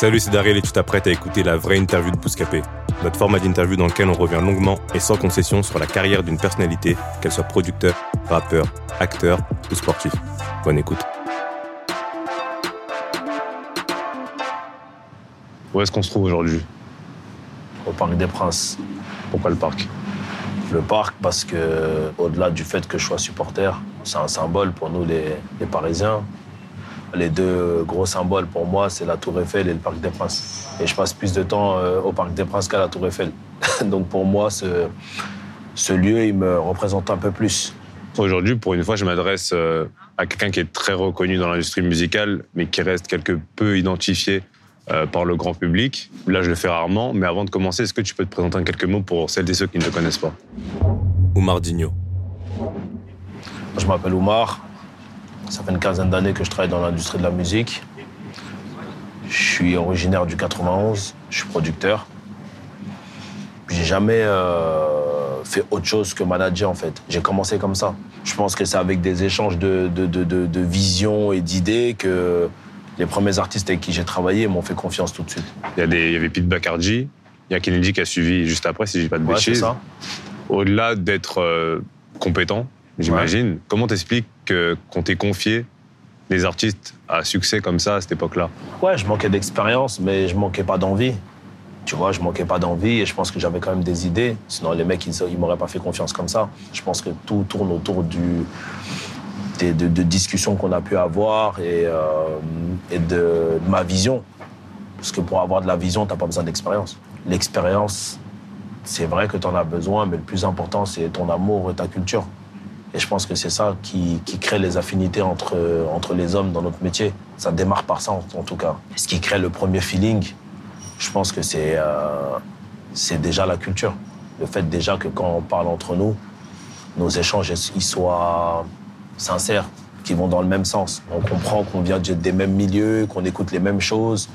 Salut, c'est Daryl et tu t'apprêtes à écouter la vraie interview de Bouscapé. Notre format d'interview dans lequel on revient longuement et sans concession sur la carrière d'une personnalité, qu'elle soit producteur, rappeur, acteur ou sportif. Bonne écoute. Où est-ce qu'on se trouve aujourd'hui? Au Parc des Princes. Pourquoi le parc? Le parc parce que, au-delà du fait que je sois supporter, c'est un symbole pour nous les, les Parisiens. Les deux gros symboles pour moi, c'est la Tour Eiffel et le Parc des Princes. Et je passe plus de temps euh, au Parc des Princes qu'à la Tour Eiffel. Donc pour moi, ce, ce lieu, il me représente un peu plus. Aujourd'hui, pour une fois, je m'adresse euh, à quelqu'un qui est très reconnu dans l'industrie musicale, mais qui reste quelque peu identifié euh, par le grand public. Là, je le fais rarement, mais avant de commencer, est-ce que tu peux te présenter en quelques mots pour celles et ceux qui ne te connaissent pas? Oumar Digno. Je m'appelle Oumar. Ça fait une quinzaine d'années que je travaille dans l'industrie de la musique. Je suis originaire du 91. Je suis producteur. J'ai jamais euh, fait autre chose que manager en fait. J'ai commencé comme ça. Je pense que c'est avec des échanges de, de, de, de, de visions et d'idées que les premiers artistes avec qui j'ai travaillé m'ont fait confiance tout de suite. Il y, a des, il y avait Pete Bacardi, il y a Kennedy qui a suivi juste après, si je dis pas de Ouais, bêtises. Au-delà d'être euh, compétent, j'imagine, comment t'expliques que qu'on t'ait confié des artistes à succès comme ça à cette époque-là Ouais, je manquais d'expérience, mais je manquais pas d'envie. Tu vois, je manquais pas d'envie et je pense que j'avais quand même des idées. Sinon, les mecs, ils, ils m'auraient pas fait confiance comme ça. Je pense que tout tourne autour du, des, de, discussions qu'on a pu avoir et, euh, et de, de ma vision. Parce que pour avoir de la vision, t'as pas besoin d'expérience. L'expérience, c'est vrai que tu en as besoin, mais le plus important, c'est ton amour et ta culture. Et je pense que c'est ça qui, qui crée les affinités entre, entre les hommes dans notre métier. Ça démarre par ça, en, tout cas. Ce qui crée le premier feeling, je pense que c'est euh, c'est déjà la culture. Le fait déjà que quand on parle entre nous, nos échanges ils soient sincères, qu'ils vont dans le même sens. On comprend qu'on vient de- des mêmes milieux, qu'on écoute les mêmes choses,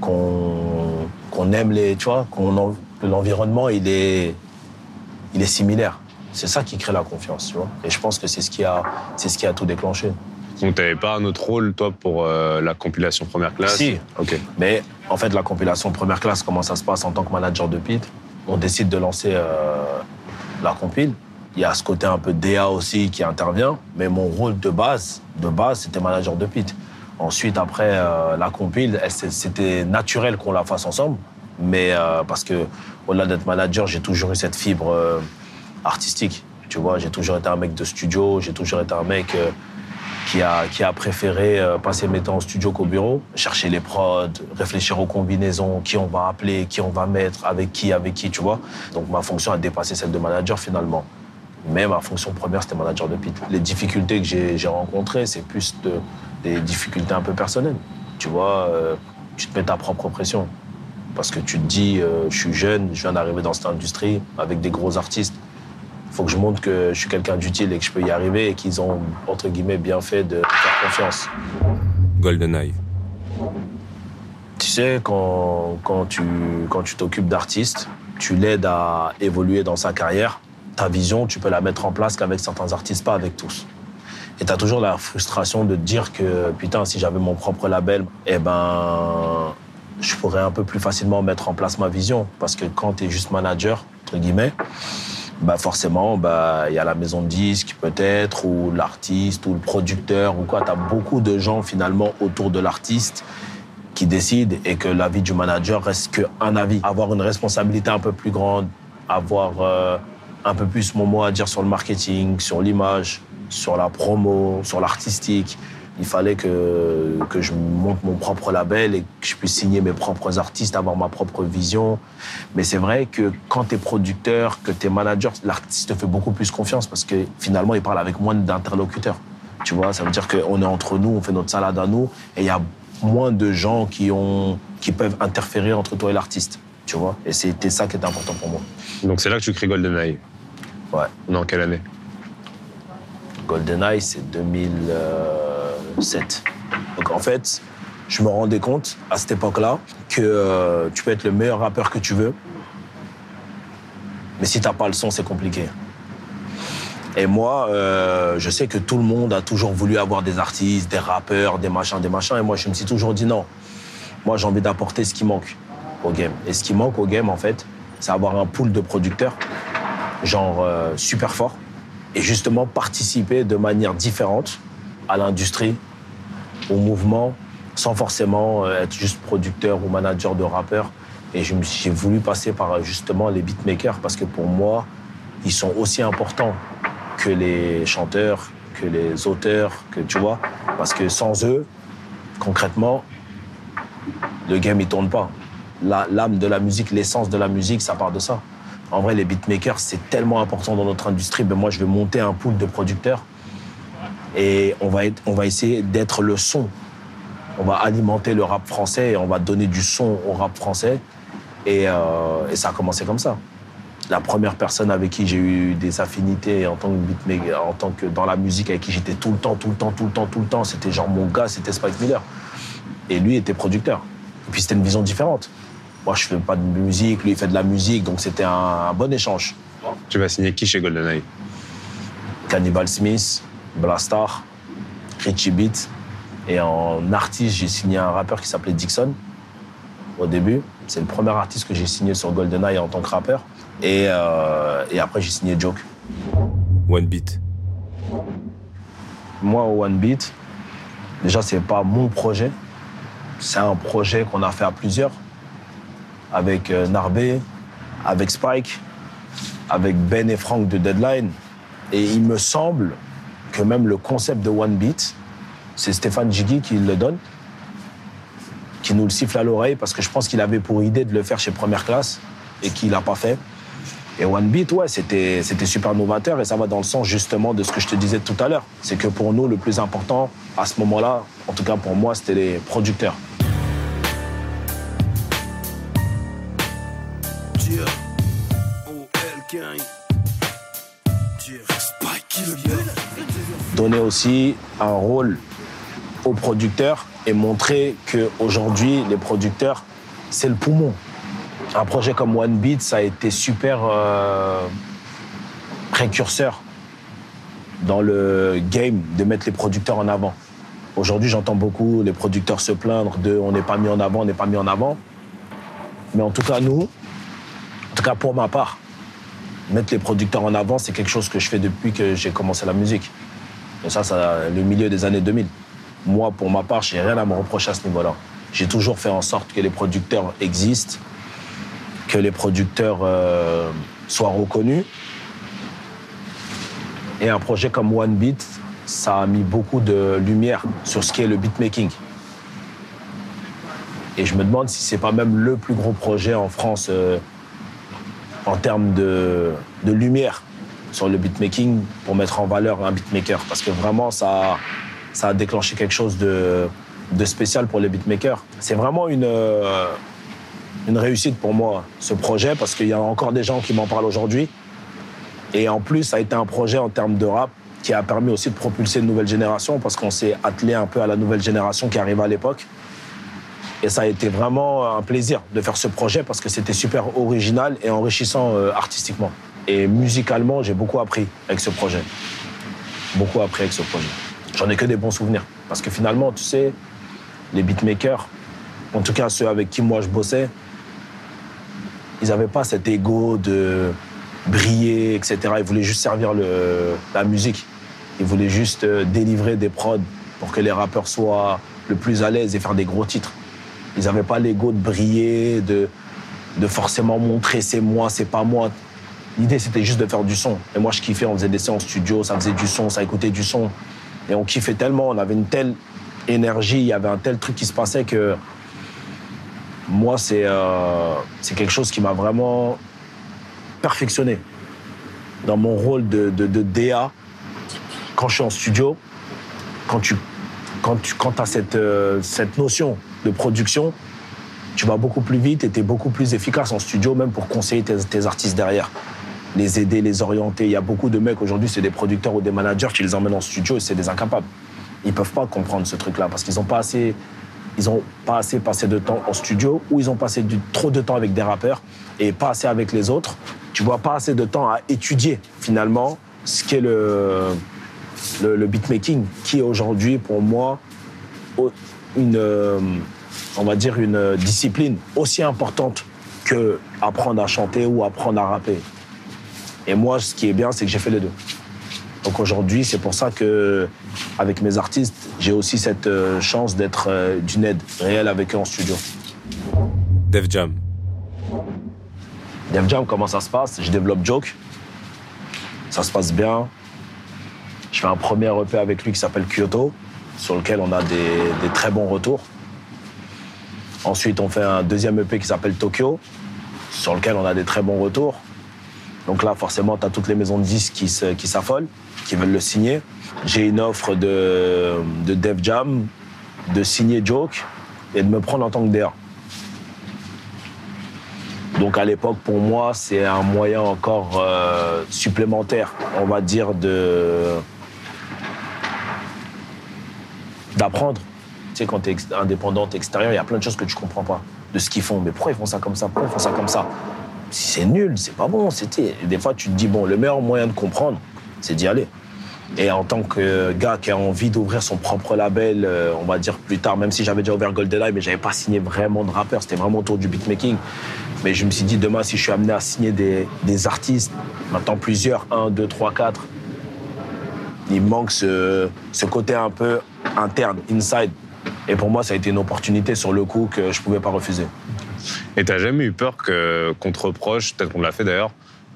qu'on qu'on aime les, tu vois, qu'on l'environnement il est il est similaire. C'est ça qui crée la confiance, tu vois. Et je pense que c'est ce qui a c'est ce qui a tout déclenché. Donc t'avais pas un autre rôle, toi, pour euh, la compilation première classe? Si. Ok. Mais en fait, la compilation première classe, comment ça se passe en tant que manager de Pete On décide de lancer euh, la compile. Il y a ce côté un peu DA aussi qui intervient, mais mon rôle de base, de base, c'était manager de Pete. Ensuite, après euh, la compile, c'était naturel qu'on la fasse ensemble, mais parce que au-delà d'être manager, j'ai toujours eu cette fibre artistique. Tu vois, j'ai toujours été un mec de studio, j'ai toujours été un mec euh, qui a, qui a préféré euh, passer mes temps au studio qu'au bureau, chercher les prods, réfléchir aux combinaisons, qui on va appeler, qui on va mettre, avec qui, avec qui, tu vois. Donc ma fonction a dépassé celle de manager finalement. Mais ma fonction première, c'était manager de pit. Les difficultés que j'ai rencontrées, c'est plus de, des difficultés un peu personnelles. Tu vois, euh, tu te mets ta propre pression. Parce que tu te dis, je suis jeune, je viens d'arriver dans cette industrie avec des gros artistes. Il faut que je montre que je suis quelqu'un d'utile et que je peux y arriver et qu'ils ont, entre guillemets, bien fait de faire confiance. GoldenEye. Tu sais, quand, quand tu quand tu t'occupes d'artistes, tu l'aides à évoluer dans sa carrière. Ta vision, tu peux la mettre en place qu'avec certains artistes, pas avec tous. Et tu as toujours la frustration de te dire que, putain, si j'avais mon propre label, eh ben, je pourrais un peu plus facilement mettre en place ma vision. Parce que quand tu es juste manager, entre guillemets, bah forcément, bah, il y a la maison de disques peut-être, ou l'artiste, ou le producteur, ou quoi. Tu as beaucoup de gens finalement autour de l'artiste qui décident et que l'avis du manager reste qu'un avis. Avoir une responsabilité un peu plus grande, avoir euh, un peu plus mon mot à dire sur le marketing, sur l'image, sur la promo, sur l'artistique. Il fallait que, que je monte mon propre label et que je puisse signer mes propres artistes, avoir ma propre vision. Mais c'est vrai que quand tu es producteur, que tu es manager, l'artiste te fait beaucoup plus confiance parce que finalement, il parle avec moins d'interlocuteurs. Tu vois, ça veut dire qu'on est entre nous, on fait notre salade à nous, et il y a moins de gens qui, ont, qui peuvent interférer entre toi et l'artiste. Tu vois, et c'était ça qui était important pour moi. Donc c'est là que tu crées GoldenEye. Ouais. On est en quelle année? GoldenEye, c'est 2007. Donc en fait, je me rendais compte à cette époque-là que euh, tu peux être le meilleur rappeur que tu veux, mais si t'as pas le son, c'est compliqué. Et moi, euh, je sais que tout le monde a toujours voulu avoir des artistes, des rappeurs, des machins, des machins. Et moi, je me suis toujours dit non. Moi, j'ai envie d'apporter ce qui manque au game. Et ce qui manque au game, en fait, c'est avoir un pool de producteurs, genre euh, super fort, et justement participer de manière différente à l'industrie, au mouvement, sans forcément euh, être juste producteur ou manager de rappeurs. Et j'ai voulu passer par justement les beatmakers parce que pour moi, ils sont aussi importants que les chanteurs, que les auteurs, que tu vois. Parce que sans eux, concrètement, le game il tourne pas. L'âme de la musique, l'essence de la musique, ça part de ça. En vrai, les beatmakers, c'est tellement important dans notre industrie. Ben moi, je vais monter un pool de producteurs et on va, être- on va essayer d'être le son. On va alimenter le rap français et on va donner du son au rap français. Et, euh, et ça a commencé comme ça. La première personne avec qui j'ai eu des affinités en tant que beatmaker, en tant que dans la musique, avec qui j'étais tout le temps, tout le temps, tout le temps, tout le temps, c'était genre mon gars, c'était Spike Miller. Et lui était producteur. Et puis c'était une vision différente. Moi, je fais pas de musique, lui, il fait de la musique, donc c'était un, un bon échange. Tu vas signer qui chez GoldenEye Cannibal Smith, Blastar, Richie Beat. Et en artiste, j'ai signé un rappeur qui s'appelait Dixon au début. C'est le premier artiste que j'ai signé sur GoldenEye en tant que rappeur. Et, euh, et après, j'ai signé Joke. One Beat. Moi, au One Beat, déjà, c'est pas mon projet. C'est un projet qu'on a fait à plusieurs. Avec euh, Narbé, avec Spike, avec Ben et Frank de Deadline. Et il me semble que même le concept de One Beat, c'est Stéphane Jiggy qui le donne, qui nous le siffle à l'oreille, parce que je pense qu'il avait pour idée de le faire chez Première Classe et qu'il l'a pas fait. Et One Beat, ouais, c'était, c'était super novateur et ça va dans le sens justement de ce que je te disais tout à l'heure. C'est que pour nous, le plus important à ce moment-là, en tout cas pour moi, c'était les producteurs. Donner aussi un rôle aux producteurs et montrer qu'aujourd'hui, les producteurs, c'est le poumon. Un projet comme One Beat, ça a été super euh, précurseur dans le game de mettre les producteurs en avant. Aujourd'hui, j'entends beaucoup les producteurs se plaindre de on n'est pas mis en avant, on n'est pas mis en avant. Mais en tout cas, nous, en tout cas pour ma part, mettre les producteurs en avant, c'est quelque chose que je fais depuis que j'ai commencé la musique. Et ça, c'est le milieu des années 2000. Moi, pour ma part, j'ai rien à me reprocher à ce niveau-là. J'ai toujours fait en sorte que les producteurs existent, que les producteurs euh, soient reconnus. Et un projet comme One Beat, ça a mis beaucoup de lumière sur ce qu'est le beatmaking. Et je me demande si c'est pas même le plus gros projet en France euh, en termes de, de lumière sur le beatmaking pour mettre en valeur un beatmaker. Parce que vraiment, ça, ça a déclenché quelque chose de, de spécial pour les beatmakers. C'est vraiment une, euh, une réussite pour moi, ce projet, parce qu'il y a encore des gens qui m'en parlent aujourd'hui. Et en plus, ça a été un projet en termes de rap qui a permis aussi de propulser une nouvelle génération, parce qu'on s'est attelé un peu à la nouvelle génération qui arrivait à l'époque. Et ça a été vraiment un plaisir de faire ce projet parce que c'était super original et enrichissant euh, artistiquement. Et musicalement, j'ai beaucoup appris avec ce projet. Beaucoup appris avec ce projet. J'en ai que des bons souvenirs. Parce que finalement, tu sais, les beatmakers, en tout cas ceux avec qui moi je bossais, ils n'avaient pas cet ego de briller, etc. Ils voulaient juste servir la musique. Ils voulaient juste euh, délivrer des prods pour que les rappeurs soient le plus à l'aise et faire des gros titres. Ils n'avaient pas l'ego de briller, de forcément montrer c'est moi, c'est pas moi. L'idée, c'était juste de faire du son. Et moi, je kiffais, on faisait des séances studio, ça faisait du son, ça écoutait du son. Et on kiffait tellement, on avait une telle énergie, il y avait un tel truc qui se passait que moi, c'est euh, quelque chose qui m'a vraiment perfectionné dans mon rôle de, de, de DA quand je suis en studio. quand tu quand tu quand as cette, euh, cette notion de production, tu vas beaucoup plus vite et tu es beaucoup plus efficace en studio, même pour conseiller tes, tes artistes derrière. Les aider, les orienter. Il y a beaucoup de mecs aujourd'hui, c'est des producteurs ou des managers qui les emmènent en studio et c'est des incapables. Ils peuvent pas comprendre ce truc-là parce qu'ils ont pas assez. Ils ont pas assez passé de temps en studio ou ils ont passé trop de temps avec des rappeurs et pas assez avec les autres. Tu vois pas assez de temps à étudier finalement ce qu'est le, le, beatmaking, qui est aujourd'hui pour moi une, euh, on va dire une discipline aussi importante que apprendre à chanter ou apprendre à rapper. Et moi, ce qui est bien, c'est que j'ai fait les deux. Donc aujourd'hui, c'est pour ça que, avec mes artistes, j'ai aussi cette euh, chance d'être euh, d'une aide réelle avec eux en studio. Def Jam. Def Jam, comment ça se passe? Je développe Joke. Ça se passe bien. Je fais un premier EP avec lui qui s'appelle Kyoto, sur lequel on a des, des très bons retours. Ensuite, on fait un deuxième EP qui s'appelle Tokyo, sur lequel on a des très bons retours. Donc là, forcément, tu as toutes les maisons de disques qui s'affolent, qui veulent le signer. J'ai une offre de, de Def Jam de signer Joke et de me prendre en tant que DA. Donc à l'époque, pour moi, c'est un moyen encore euh, supplémentaire, on va dire, d'apprendre. Tu sais, quand tu es indépendante extérieure, il y a plein de choses que tu comprends pas de ce qu'ils font. Mais pourquoi ils font ça comme ça? Pourquoi ils font ça comme ça? C'est nul, c'est pas bon. C'était. Des fois, tu te dis bon, le meilleur moyen de comprendre, c'est d'y aller. Et en tant que gars qui a envie d'ouvrir son propre label, euh, on va dire plus tard, même si j'avais déjà ouvert GoldenEye, mais j'avais pas signé vraiment de rappeur, c'était vraiment autour du beatmaking. Mais je me suis dit, demain, si je suis amené à signer des, des artistes, maintenant plusieurs, un, deux, trois, quatre, il me manque ce, ce côté un peu interne, inside. Et pour moi, ça a été une opportunité sur le coup que je pouvais pas refuser. Et t'as jamais eu peur que- qu'on te reproche, peut-être qu'on l'a fait d'ailleurs,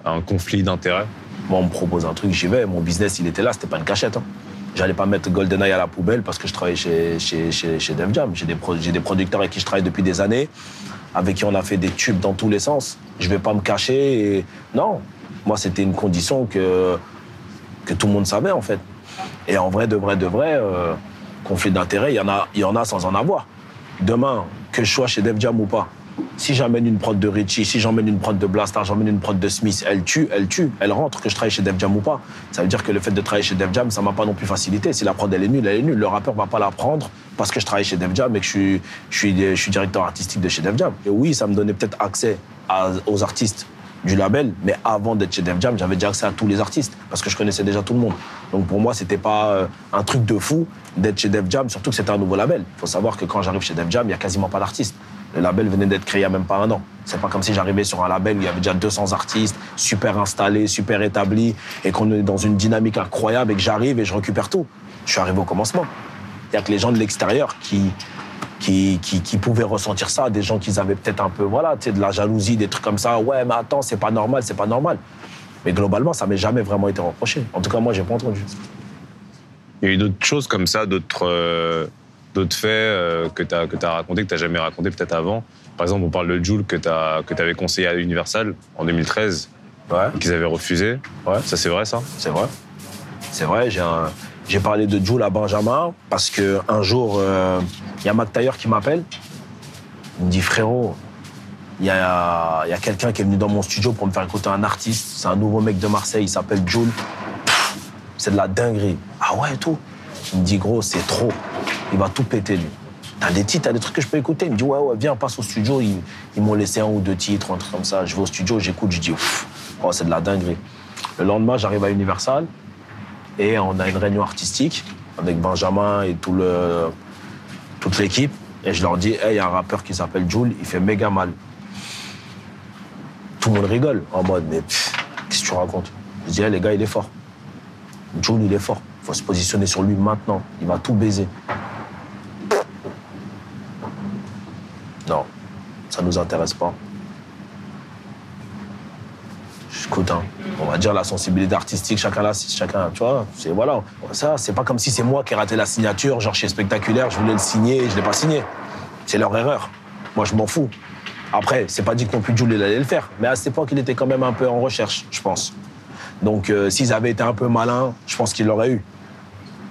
un conflit d'intérêts? Moi, on me propose un truc, j'y vais. Mon business, il était là, c'était pas une cachette. Hein. J'allais pas mettre GoldenEye à la poubelle parce que je travaille chez, chez, chez, Def Jam. J'ai des, des producteurs avec qui je travaille depuis des années, avec qui on a fait des tubes dans tous les sens. Je vais pas me cacher. Non, moi, c'était une condition que, que tout le monde savait, en fait. Et en vrai, de vrai, de vrai, euh, conflit d'intérêts, il y, en a- il y en a sans en avoir. Demain, que je sois chez Def Jam ou pas, si j'emmène une prod de Richie, si j'emmène une prod de Blastar, j'emmène une prod de Smith, elle tue, elle tue, elle rentre, que je travaille chez Def Jam ou pas. Ça veut dire que le fait de travailler chez Def Jam, ça m'a pas non plus facilité. Si la prod elle est nulle, elle est nulle. Le rappeur va pas la prendre parce que je travaille chez Def Jam et que je suis, directeur artistique de chez Def Jam. Et oui, ça me donnait peut-être accès aux artistes du label, mais avant d'être chez Def Jam, j'avais déjà accès à tous les artistes parce que je connaissais déjà tout le monde. Donc pour moi, c'était pas euh, un truc de fou d'être chez Def Jam, surtout que c'était un nouveau label. Il faut savoir que quand j'arrive chez Def Jam, il y a quasiment pas d'artistes. Le label venait d'être créé il y a même pas un an. C'est pas comme si j'arrivais sur un label où il y avait déjà 200 artistes, super installés, super établis, et qu'on est dans une dynamique incroyable et que j'arrive et je récupère tout. Je suis arrivé au commencement. Il y a que les gens de l'extérieur qui, qui, qui, pouvaient ressentir ça, des gens qui avaient peut-être un peu, voilà, de la jalousie, des trucs comme ça. Ouais, mais attends, c'est pas normal, c'est pas normal. Mais globalement, ça m'est jamais vraiment été reproché. En tout cas, moi, j'ai pas entendu. Il y a eu d'autres choses comme ça, d'autres euh, d'autres faits euh, que tu as, que as raconté, que tu jamais raconté peut-être avant. Par exemple, on parle de Joule que tu avais conseillé à Universal en 2013, Ouais, qu'ils avaient refusé. ouais. Ça, c'est vrai, ça? C'est vrai. C'est vrai, j'ai un- j'ai parlé de Jules à Benjamin parce que un jour, euh, il y a Mac Taylor qui m'appelle. Il me dit frérot, il y a, il y a quelqu'un qui est venu dans mon studio pour me faire écouter un artiste. C'est un nouveau mec de Marseille, il s'appelle Jules. Pff, C'est de la dinguerie. Ah ouais, et tout. Il me dit gros, c'est trop. Il va tout péter lui. T'as des titres, t'as des trucs que je peux écouter. Il me dit ouais, ouais, viens, passe au studio. Ils, ils m'ont laissé un ou deux titres, un truc comme ça. Je vais au studio, j'écoute, je dis Ouf, oh, c'est de la dinguerie. Le lendemain, j'arrive à Universal et on a une réunion artistique avec Benjamin et tout le, toute l'équipe. Et je leur dis, Hey, il y a un rappeur qui s'appelle Jules, il fait méga mal. Tout le monde rigole en mode, mais qu'est-ce que tu racontes? Je dis, Hey, les gars, il est fort. Jules, il est fort. Il faut se positionner sur lui maintenant. Il va tout baiser. Non, ça nous intéresse pas. Écoute, hein, on va dire la sensibilité artistique, chacun là, chacun, tu vois, c'est voilà. Ça, c'est pas comme si c'est moi qui ai raté la signature, genre chez Spectaculaire, je voulais le signer je l'ai pas signé. C'est leur erreur. Moi, je m'en fous. Après, c'est pas dit que non plus Jules il allait le faire, mais à cette époque, il était quand même un peu en recherche, je pense. Donc, euh, s'ils avaient été un peu malins, je pense qu'ils l'auraient eu.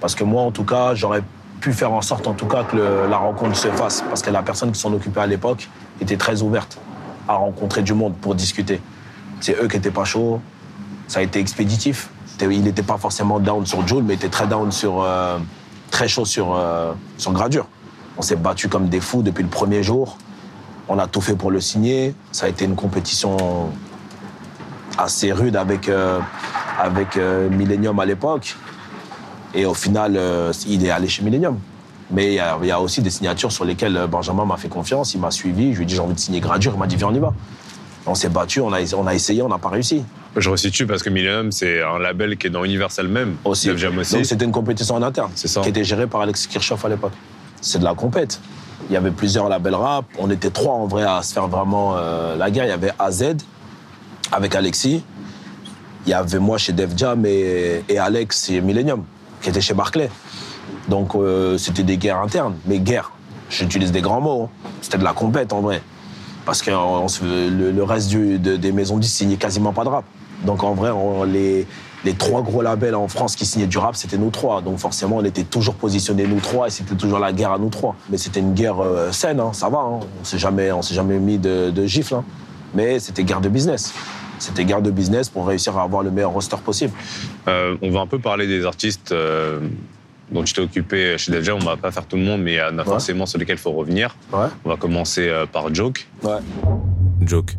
Parce que moi, en tout cas, j'aurais pu faire en sorte, en tout cas, que la rencontre se fasse. Parce que la personne qui s'en occupait à l'époque était très ouverte à rencontrer du monde pour discuter. C'est eux qui étaient pas chauds. Ça a été expéditif. Il n'était pas forcément down sur Joule, mais il était très down sur, euh, très chaud sur, euh, Gradure. On s'est battu comme des fous depuis le premier jour. On a tout fait pour le signer. Ça a été une compétition assez rude avec, euh, euh, Millennium à l'époque. Et au final, euh, il est allé chez Millennium. Mais il y, a- il y a aussi des signatures sur lesquelles euh, Benjamin m'a fait confiance, il m'a suivi, je lui ai dit j'ai envie de signer Gradure, il m'a dit viens on y va. On s'est battu, on a, on a essayé, on n'a pas réussi. Je resitue parce que Millennium, c'est un label qui est dans Universal même. Aussi. Aussi. Donc c'était une compétition en interne, C'est ça. qui était gérée par Alex Kirchhoff à l'époque. C'est de la compète. Il y avait plusieurs labels rap, on était trois en vrai à se faire vraiment euh, la guerre. Il y avait AZ avec Alexis, il y avait moi chez Def Jam et, et Alex chez Millennium, qui était chez Barclay. Donc euh, c'était des guerres internes, mais guerres. J'utilise des grands mots. hein. C'était de la compète en vrai. Parce que se- le, reste des maisons de disques signait quasiment pas de rap. Donc en vrai, les, trois gros labels en France qui signaient du rap, c'était nous trois. Donc forcément, on était toujours positionnés nous trois et c'était toujours la guerre à nous trois. Mais c'était une guerre euh, saine, hein, ça va. hein. On s'est jamais, s'est jamais mis de, de gifle. Mais c'était guerre de business. C'était guerre de business pour réussir à avoir le meilleur roster possible. Euh, on va un peu parler des artistes euh, dont tu t'es occupé chez Def Jam. On va pas faire tout le monde, mais il y en a forcément sur lesquels il faut revenir. Ouais. On va commencer euh, par Joke. Ouais. Joke.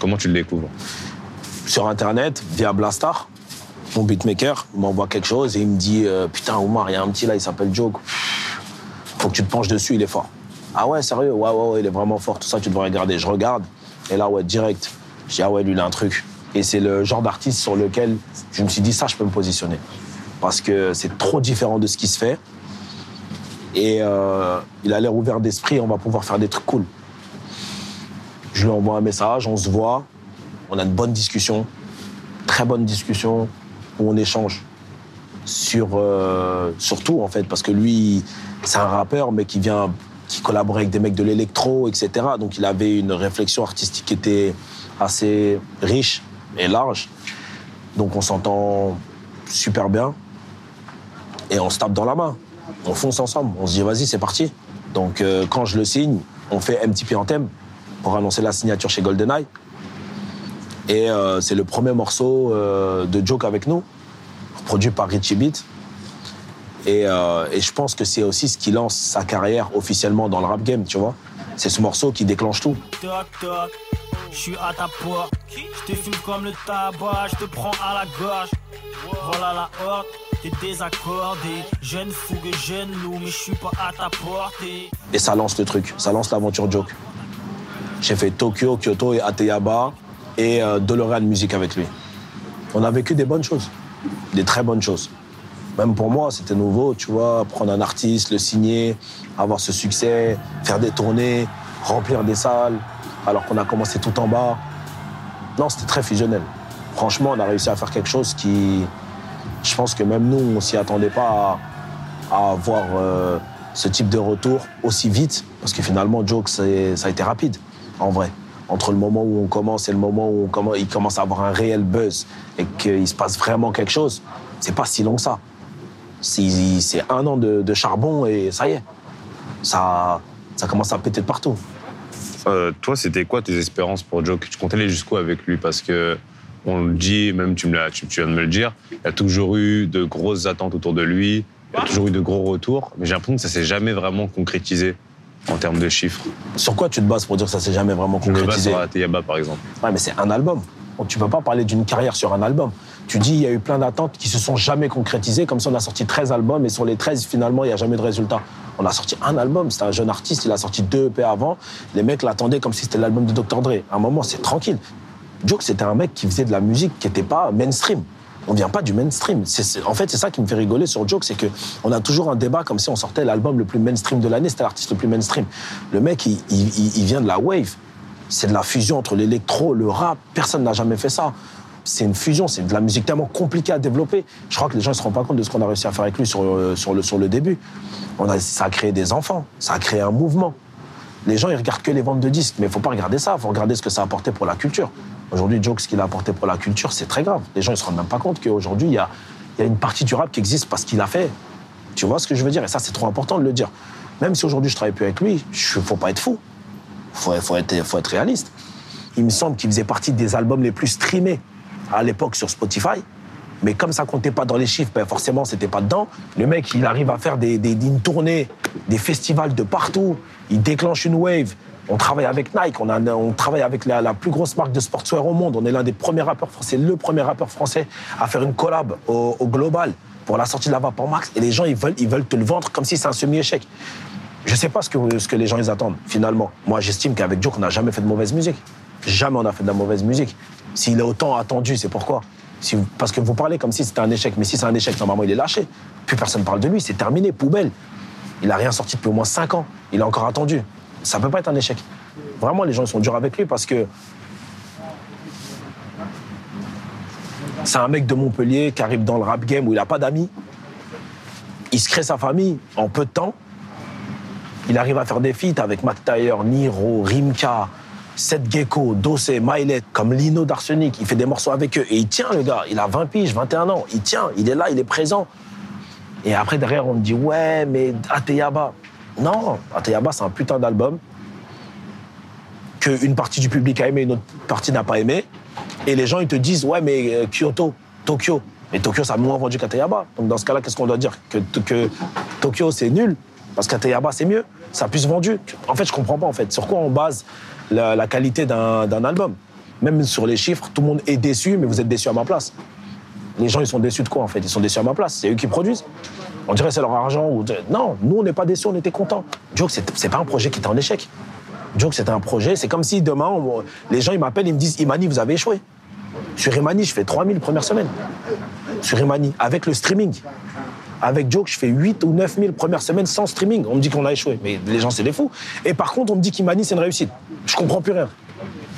Comment tu le découvres? Sur Internet, via Blastar, mon beatmaker m'envoie quelque chose et il me dit euh, Putain, Omar, il y a un petit là, il s'appelle Joke. Faut que tu te penches dessus, il est fort. Ah ouais, sérieux? Ouais, ouais, ouais, il est vraiment fort. Tout ça, tu devrais regarder. Je regarde. Et là, ouais, direct. Je dis Ah ouais, lui, il a un truc. Et c'est le genre d'artiste sur lequel je me suis dit Ça, je peux me positionner. Parce que c'est trop différent de ce qui se fait. Et euh, il a l'air ouvert d'esprit, on va pouvoir faire des trucs cool. Je lui envoie un message, on se voit, on a une bonne discussion, très bonne discussion, où on échange sur, euh, sur tout, en fait, parce que lui, c'est un rappeur, mais qui vient, qui collabore avec des mecs de l'électro, etc. Donc il avait une réflexion artistique qui était assez riche et large. Donc on s'entend super bien et on se tape dans la main. On fonce ensemble. On se dit vas-y, c'est parti. Donc euh, quand je le signe, on fait MTP en thème pour annoncer la signature chez GoldenEye. Et euh, c'est le premier morceau euh, de Joke avec nous, produit par Richie Beat. Et, euh, et je pense que c'est aussi ce qui lance sa carrière officiellement dans le rap game, tu vois. C'est ce morceau qui déclenche tout. Toc toc, je suis à ta porte. Je te fume comme le tabac, je te prends à la gorge. Voilà la horde, t'es désaccordé. Jeune fougue, jeune loup, mais je suis pas à ta portée. Et ça lance le truc, ça lance l'aventure Joke. J'ai fait Tokyo, Kyoto et Ateyaba et euh, DeLorean Music avec lui. On a vécu des bonnes choses, des très bonnes choses. Même pour moi, c'était nouveau, tu vois, prendre un artiste, le signer, avoir ce succès, faire des tournées, remplir des salles, alors qu'on a commencé tout en bas. Non, c'était très fusionnel. Franchement, on a réussi à faire quelque chose qui, je pense que même nous, on s'y attendait pas à, à avoir euh, ce type de retour aussi vite, parce que finalement, Joke, ça a été rapide, en vrai. Entre le moment où on commence et le moment où il commence à avoir un réel buzz et qu'il se passe vraiment quelque chose, c'est pas si long que ça. C'est un an de, de charbon et ça y est. Ça, ça commence à péter de partout. Euh, toi, c'était quoi tes espérances pour Joke Tu comptais aller jusqu'où avec lui? Parce que on le dit, même tu, me l'as- tu, tu viens de me le dire, il y a toujours eu de grosses attentes autour de lui, il y a toujours eu de gros retours, mais j'ai l'impression que ça s'est jamais vraiment concrétisé en termes de chiffres. Sur quoi tu te bases pour dire que ça s'est jamais vraiment Je me base concrétisé? sur Ateyaba, par exemple. Ouais, mais c'est un album. Donc, tu peux pas parler d'une carrière sur un album. Tu dis, il y a eu plein d'attentes qui se sont jamais concrétisées. Comme ça, on a sorti 13 albums et sur les 13, finalement, il n'y a jamais de résultat. On a sorti un album. C'était un jeune artiste. Il a sorti deux EP avant. Les mecs l'attendaient comme si c'était l'album de Dr. Dre. À un moment, c'est tranquille. Joke, c'était un mec qui faisait de la musique qui n'était pas mainstream. On vient pas du mainstream. En fait, c'est ça qui me fait rigoler sur Joke, c'est que on a toujours un débat comme si on sortait l'album le plus mainstream de l'année, c'était l'artiste le plus mainstream. Le mec, il- il- il vient de la wave. C'est de la fusion entre l'électro, le rap. Personne n'a jamais fait ça. C'est une fusion, c'est de la musique tellement compliquée à développer. Je crois que les gens ne se rendent pas compte de ce qu'on a réussi à faire avec lui sur, euh, sur, le, sur le début. On a, ça a créé des enfants, ça a créé un mouvement. Les gens, ils regardent que les ventes de disques, mais il faut pas regarder ça, il faut regarder ce que ça a apporté pour la culture. Aujourd'hui, Joke, ce qu'il a apporté pour la culture, c'est très grave. Les gens, ils se rendent même pas compte qu'aujourd'hui, il y a, il y a une partie du rap qui existe parce qu'il a fait. Tu vois ce que je veux dire? Et ça, c'est trop important de le dire. Même si aujourd'hui je travaille plus avec lui, il faut pas être fou. Faut, faut être, faut être réaliste. Il me semble qu'il faisait partie des albums les plus streamés à l'époque sur Spotify. Mais comme ça comptait pas dans les chiffres, ben forcément, c'était pas dedans. Le mec, il arrive à faire des, des, une tournée, des festivals de partout. Il déclenche une wave. On travaille avec Nike, on, a, on travaille avec la, la, plus grosse marque de sportswear au monde. On est l'un des premiers rappeurs français, le premier rappeur français à faire une collab au, global pour la sortie de la Vapor Max. Et les gens, ils veulent, ils veulent te le vendre comme si c'est un semi-échec. Je sais pas ce que, ce que les gens ils attendent, finalement. Moi, j'estime qu'avec Joe, on n'a jamais fait de mauvaise musique. Jamais on a fait de la mauvaise musique. S'il est autant attendu, c'est pourquoi? Parce que vous parlez comme si c'était un échec. Mais si c'est un échec, normalement, il est lâché. Plus personne ne parle de lui, c'est terminé, poubelle. Il n'a rien sorti depuis au moins 5 ans. Il est encore attendu. Ça peut pas être un échec. Vraiment, les gens sont durs avec lui parce que c'est un mec de Montpellier qui arrive dans le rap game où il n'a pas d'amis. Il se crée sa famille en peu de temps. Il arrive à faire des feats avec Mac Taylor, Niro, Rimka, Seth Gecko, Dossé, Mylet, comme Lino d'Arsenic. Il fait des morceaux avec eux. Et il tient, le gars. Il a 20 piges, 21 ans. Il tient, il est là, il est présent. Et après, derrière, on me dit, ouais, mais Ateyaba. Non, Ateyaba, c'est un putain d'album qu'une partie du public a aimé, une autre partie n'a pas aimé. Et les gens, ils te disent, ouais, mais euh, Kyoto, Tokyo. Mais Tokyo, ça a moins vendu qu'Ateyaba. Donc dans ce cas-là, qu'est-ce qu'on doit dire? Que, que Tokyo, c'est nul Parce qu'Ateyaba, c'est mieux. Ça a plus vendu. En fait, je comprends pas, en fait. Sur quoi on base la, qualité d'un album Même sur les chiffres, tout le monde est déçu, mais vous êtes déçu à ma place. Les gens, ils sont déçus de quoi, en fait? Ils sont déçus à ma place. C'est eux qui produisent. On dirait c'est leur argent. Ou... Non, nous, on n'est pas déçus, on était contents. Joke, c'est pas un projet qui était en échec. Joke, c'était un projet. C'est comme si demain, les gens, ils m'appellent, ils me disent Imani, vous avez échoué. Sur Imani, je fais 3000 première semaine. Sur Imani, avec le streaming. Avec Joke, je fais 8 ou 9000 première semaine sans streaming. On me dit qu'on a échoué. Mais les gens, c'est des fous. Et par contre, on me dit qu'Imani, c'est une réussite. Je comprends plus rien.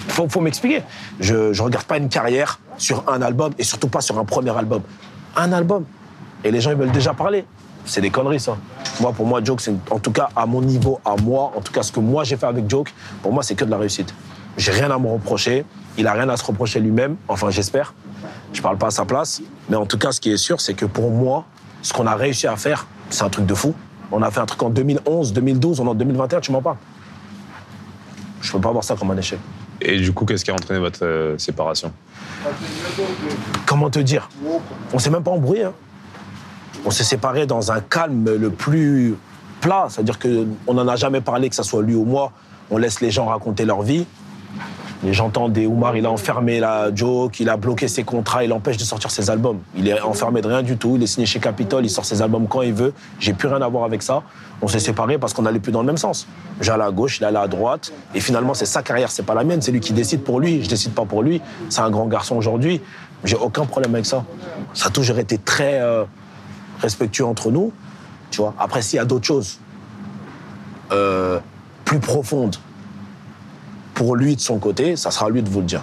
Faut, faut m'expliquer. Je, je regarde pas une carrière sur un album et surtout pas sur un premier album. Un album. Et les gens, ils veulent déjà parler. C'est des conneries, ça. Moi, pour moi, Joke, c'est en tout cas à mon niveau, à moi, en tout cas ce que moi j'ai fait avec Joke, pour moi, c'est que de la réussite. J'ai rien à me reprocher. Il a rien à se reprocher lui-même. Enfin, j'espère. Je parle pas à sa place. Mais en tout cas, ce qui est sûr, c'est que pour moi, ce qu'on a réussi à faire, c'est un truc de fou. On a fait un truc en 2011, 2012, on est en 2021, tu m'en parles. Je peux pas voir ça comme un échec. Et du coup, qu'est-ce qui a entraîné votre euh, séparation? Comment te dire? On s'est même pas embrouillé. Hein. On s'est séparés dans un calme le plus plat. C'est-à-dire qu'on n'en a jamais parlé, que ce soit lui ou moi. On laisse les gens raconter leur vie. J'entends des Oumar, il a enfermé la Joke, il a bloqué ses contrats, il empêche de sortir ses albums. Il est enfermé de rien du tout, il est signé chez Capitol, il sort ses albums quand il veut. J'ai plus rien à voir avec ça. On s'est séparés parce qu'on n'allait plus dans le même sens. J'allais à gauche, il allait à droite. Et finalement, c'est sa carrière, c'est pas la mienne. C'est lui qui décide pour lui. Je décide pas pour lui. C'est un grand garçon aujourd'hui. J'ai aucun problème avec ça. Ça a toujours été très euh, respectueux entre nous. Tu vois. Après, s'il y a d'autres choses euh, plus profondes pour lui de son côté, ça sera à lui de vous le dire.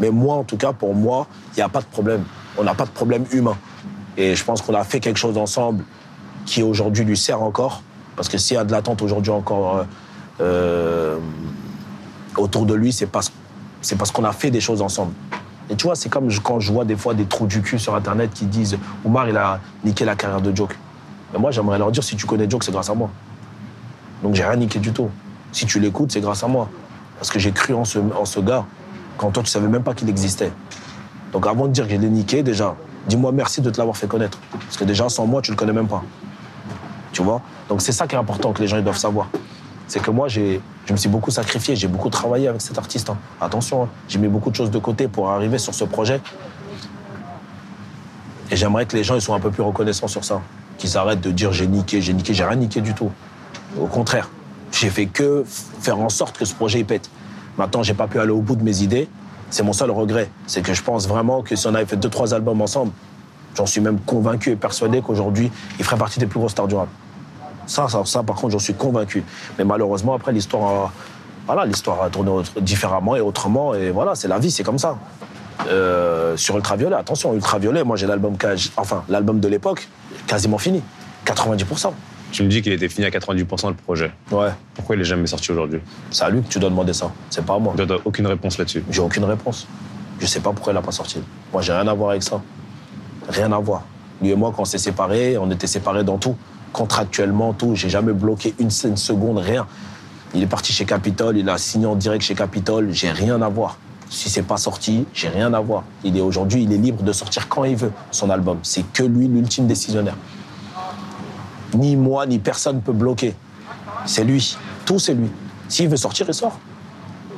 Mais moi, en tout cas, pour moi, il n'y a pas de problème. On n'a pas de problème humain. Et je pense qu'on a fait quelque chose ensemble qui aujourd'hui lui sert encore. Parce que s'il y a de l'attente aujourd'hui encore euh, euh, autour de lui, c'est parce, qu'on a fait des choses ensemble. Et tu vois, c'est comme quand je vois des fois des trous du cul sur Internet qui disent Oumar, il a niqué la carrière de Joke. Mais moi, j'aimerais leur dire si tu connais Joke, c'est grâce à moi. Donc j'ai rien niqué du tout. Si tu l'écoutes, c'est grâce à moi. Parce que j'ai cru en ce, gars quand toi, tu savais même pas qu'il existait. Donc avant de dire que je l'ai niqué, déjà, dis-moi merci de te l'avoir fait connaître. Parce que déjà, sans moi, tu le connais même pas. Tu vois? Donc c'est ça qui est important que les gens ils doivent savoir. C'est que moi, je me suis beaucoup sacrifié, j'ai beaucoup travaillé avec cet artiste. hein. Attention, hein, j'ai mis beaucoup de choses de côté pour arriver sur ce projet. Et j'aimerais que les gens ils soient un peu plus reconnaissants sur ça. Qu'ils arrêtent de dire j'ai niqué, j'ai niqué, j'ai rien niqué du tout. Au contraire, j'ai fait que faire en sorte que ce projet il pète. Maintenant, j'ai pas pu aller au bout de mes idées. C'est mon seul regret. C'est que je pense vraiment que si on avait fait deux, trois albums ensemble, j'en suis même convaincu et persuadé qu'aujourd'hui, il ferait partie des plus grosses stars du rap. Ça, ça, ça, par contre, j'en suis convaincu. Mais malheureusement, après, l'histoire a, voilà, l'histoire a tourné différemment et autrement. Et voilà, c'est la vie, c'est comme ça. Euh, sur Ultraviolet, attention, Ultraviolet, moi j'ai l'album, enfin, l'album de l'époque, quasiment fini. 90%. Tu me dis qu'il était fini à 90% le projet. Ouais, Pourquoi il est jamais sorti aujourd'hui? C'est à lui que tu dois demander ça. C'est pas à moi. Tu n'as aucune réponse là-dessus. J'ai aucune réponse. Je sais pas pourquoi il a pas sorti. Moi, j'ai rien à voir avec ça. Rien à voir. Lui et moi, quand on s'est séparés, on était séparés dans tout. Contractuellement, tout. J'ai jamais bloqué une, une seconde, rien. Il est parti chez Capitol, il a signé en direct chez Capitol, j'ai rien à voir. Si c'est pas sorti, j'ai rien à voir. Il est aujourd'hui, il est libre de sortir quand il veut son album. C'est que lui l'ultime décisionnaire. Ni moi, ni personne peut bloquer. C'est lui. Tout, c'est lui. S'il veut sortir, il sort.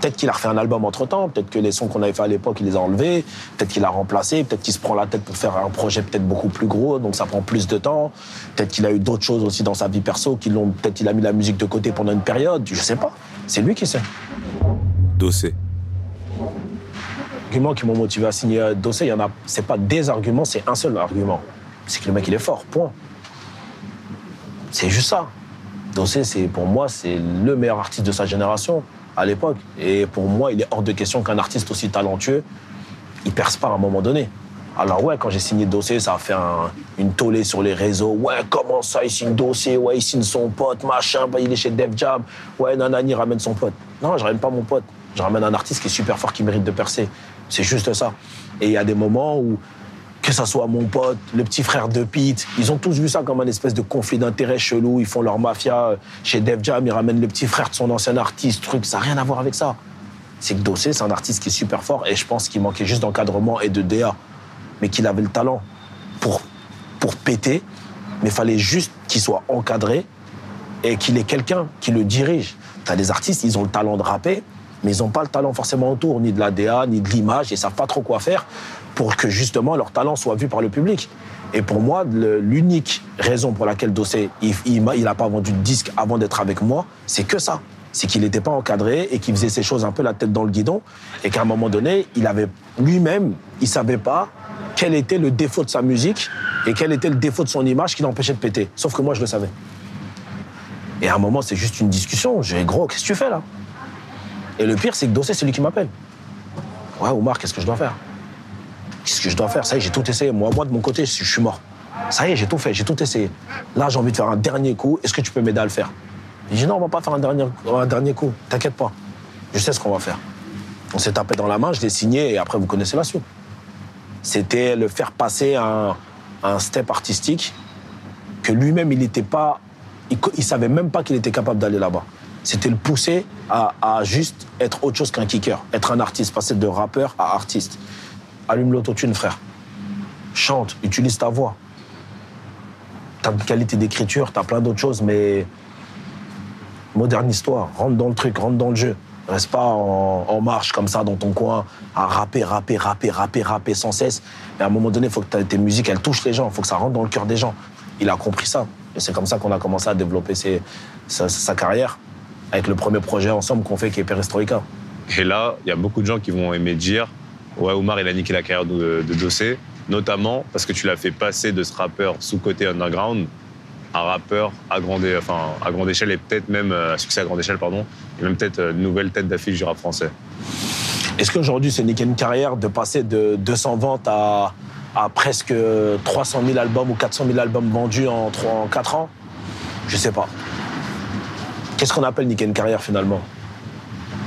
Peut-être qu'il a refait un album entre temps, peut-être que les sons qu'on avait fait à l'époque, il les a enlevés, peut-être qu'il a remplacé, peut-être qu'il se prend la tête pour faire un projet peut-être beaucoup plus gros, donc ça prend plus de temps. Peut-être qu'il a eu d'autres choses aussi dans sa vie perso, qui l'ont, peut-être qu'il a mis la musique de côté pendant une période, je sais pas. C'est lui qui sait. Dossé. arguments qui m'ont motivé à signer euh, Dossé, il y en a, c'est pas des arguments, c'est un seul argument. C'est que le mec, il est fort, point. C'est juste ça. Dossé, c'est, pour moi, c'est le meilleur artiste de sa génération à l'époque. Et pour moi, il est hors de question qu'un artiste aussi talentueux, il perce pas à un moment donné. Alors ouais, quand j'ai signé Dossé, ça a fait un- une tollée sur les réseaux. Ouais, comment ça, il signe Dossé Ouais, il signe son pote, machin. Il est chez Def Jam. Ouais, Nanani ramène son pote. Non, je ramène pas mon pote. Je ramène un artiste qui est super fort, qui mérite de percer. C'est juste ça. Et il y a des moments où, que ça soit mon pote, le petit frère de Pete, ils ont tous vu ça comme un espèce de conflit d'intérêt chelou. Ils font leur mafia euh, chez Def Jam, ils ramènent le petit frère de son ancien artiste, truc. Ça n'a rien à voir avec ça. C'est que Dossé, c'est un artiste qui est super fort et je pense qu'il manquait juste d'encadrement et de DA. Mais qu'il avait le talent pour, pour péter, mais fallait juste qu'il soit encadré et qu'il ait quelqu'un qui le dirige. T'as des artistes, ils ont le talent de rapper, mais ils n'ont pas le talent forcément autour, ni de la DA, ni de l'image, ils savent pas trop quoi faire pour que justement leur talent soit vu par le public. Et pour moi, l'unique raison pour laquelle Dossé, il, il, m'a- il a pas vendu de disque avant d'être avec moi, c'est que ça. C'est qu'il n'était pas encadré et qu'il faisait ses choses un peu la tête dans le guidon et qu'à un moment donné, il avait lui-même, il savait pas quel était le défaut de sa musique et quel était le défaut de son image qui l'empêchait de péter. Sauf que moi, je le savais. Et à un moment, c'est juste une discussion. J'ai gros, qu'est-ce que tu fais là? Et le pire, c'est que Dossé, c'est lui qui m'appelle. Ouais, Omar, qu'est-ce que je dois faire? Qu'est-ce que je dois faire? Ça y est, j'ai tout essayé. Moi, moi, de mon côté, je suis mort. Ça y est, j'ai tout fait, j'ai tout essayé. Là, j'ai envie de faire un dernier coup. Est-ce que tu peux m'aider à le faire? Il dit non, on va pas faire un dernier, un dernier coup. T'inquiète pas. Je sais ce qu'on va faire. On s'est tapé dans la main, je l'ai signé et après, vous connaissez la suite. C'était le faire passer un, un step artistique que lui-même, il n'était pas. Il, il savait même pas qu'il était capable d'aller là-bas. C'était le pousser à juste être autre chose qu'un kicker, être un artiste, passer de rappeur à artiste. Allume l'autotune, frère. Chante, utilise ta voix. T'as une qualité d'écriture, t'as plein d'autres choses, mais modernise-toi, rentre dans le truc, rentre dans le jeu. Reste pas en, marche comme ça dans ton coin à rapper, rapper, rapper, rapper, rapper sans cesse. Et à un moment donné, il faut que tes musiques, elles touchent les gens, il faut que ça rentre dans le cœur des gens. Il a compris ça. Et c'est comme ça qu'on a commencé à développer sa, sa carrière avec le premier projet ensemble qu'on fait qui est Perestroika. Et là, il y a beaucoup de gens qui vont aimer dire Ouais, Omar, il a niqué la carrière de, de Dossé, notamment parce que tu l'as fait passer de ce rappeur sous-côté underground à rappeur à grande, échelle et peut-être même euh, à succès à grande échelle, pardon, et même peut-être euh, nouvelle tête d'affiche du rap français. Est-ce qu'aujourd'hui, c'est niquer une carrière de passer de 200 ventes à, à presque 300 000 albums ou 400 000 albums vendus en, 3, en 4 ans? Je sais pas. Qu'est-ce qu'on appelle niquer une carrière finalement?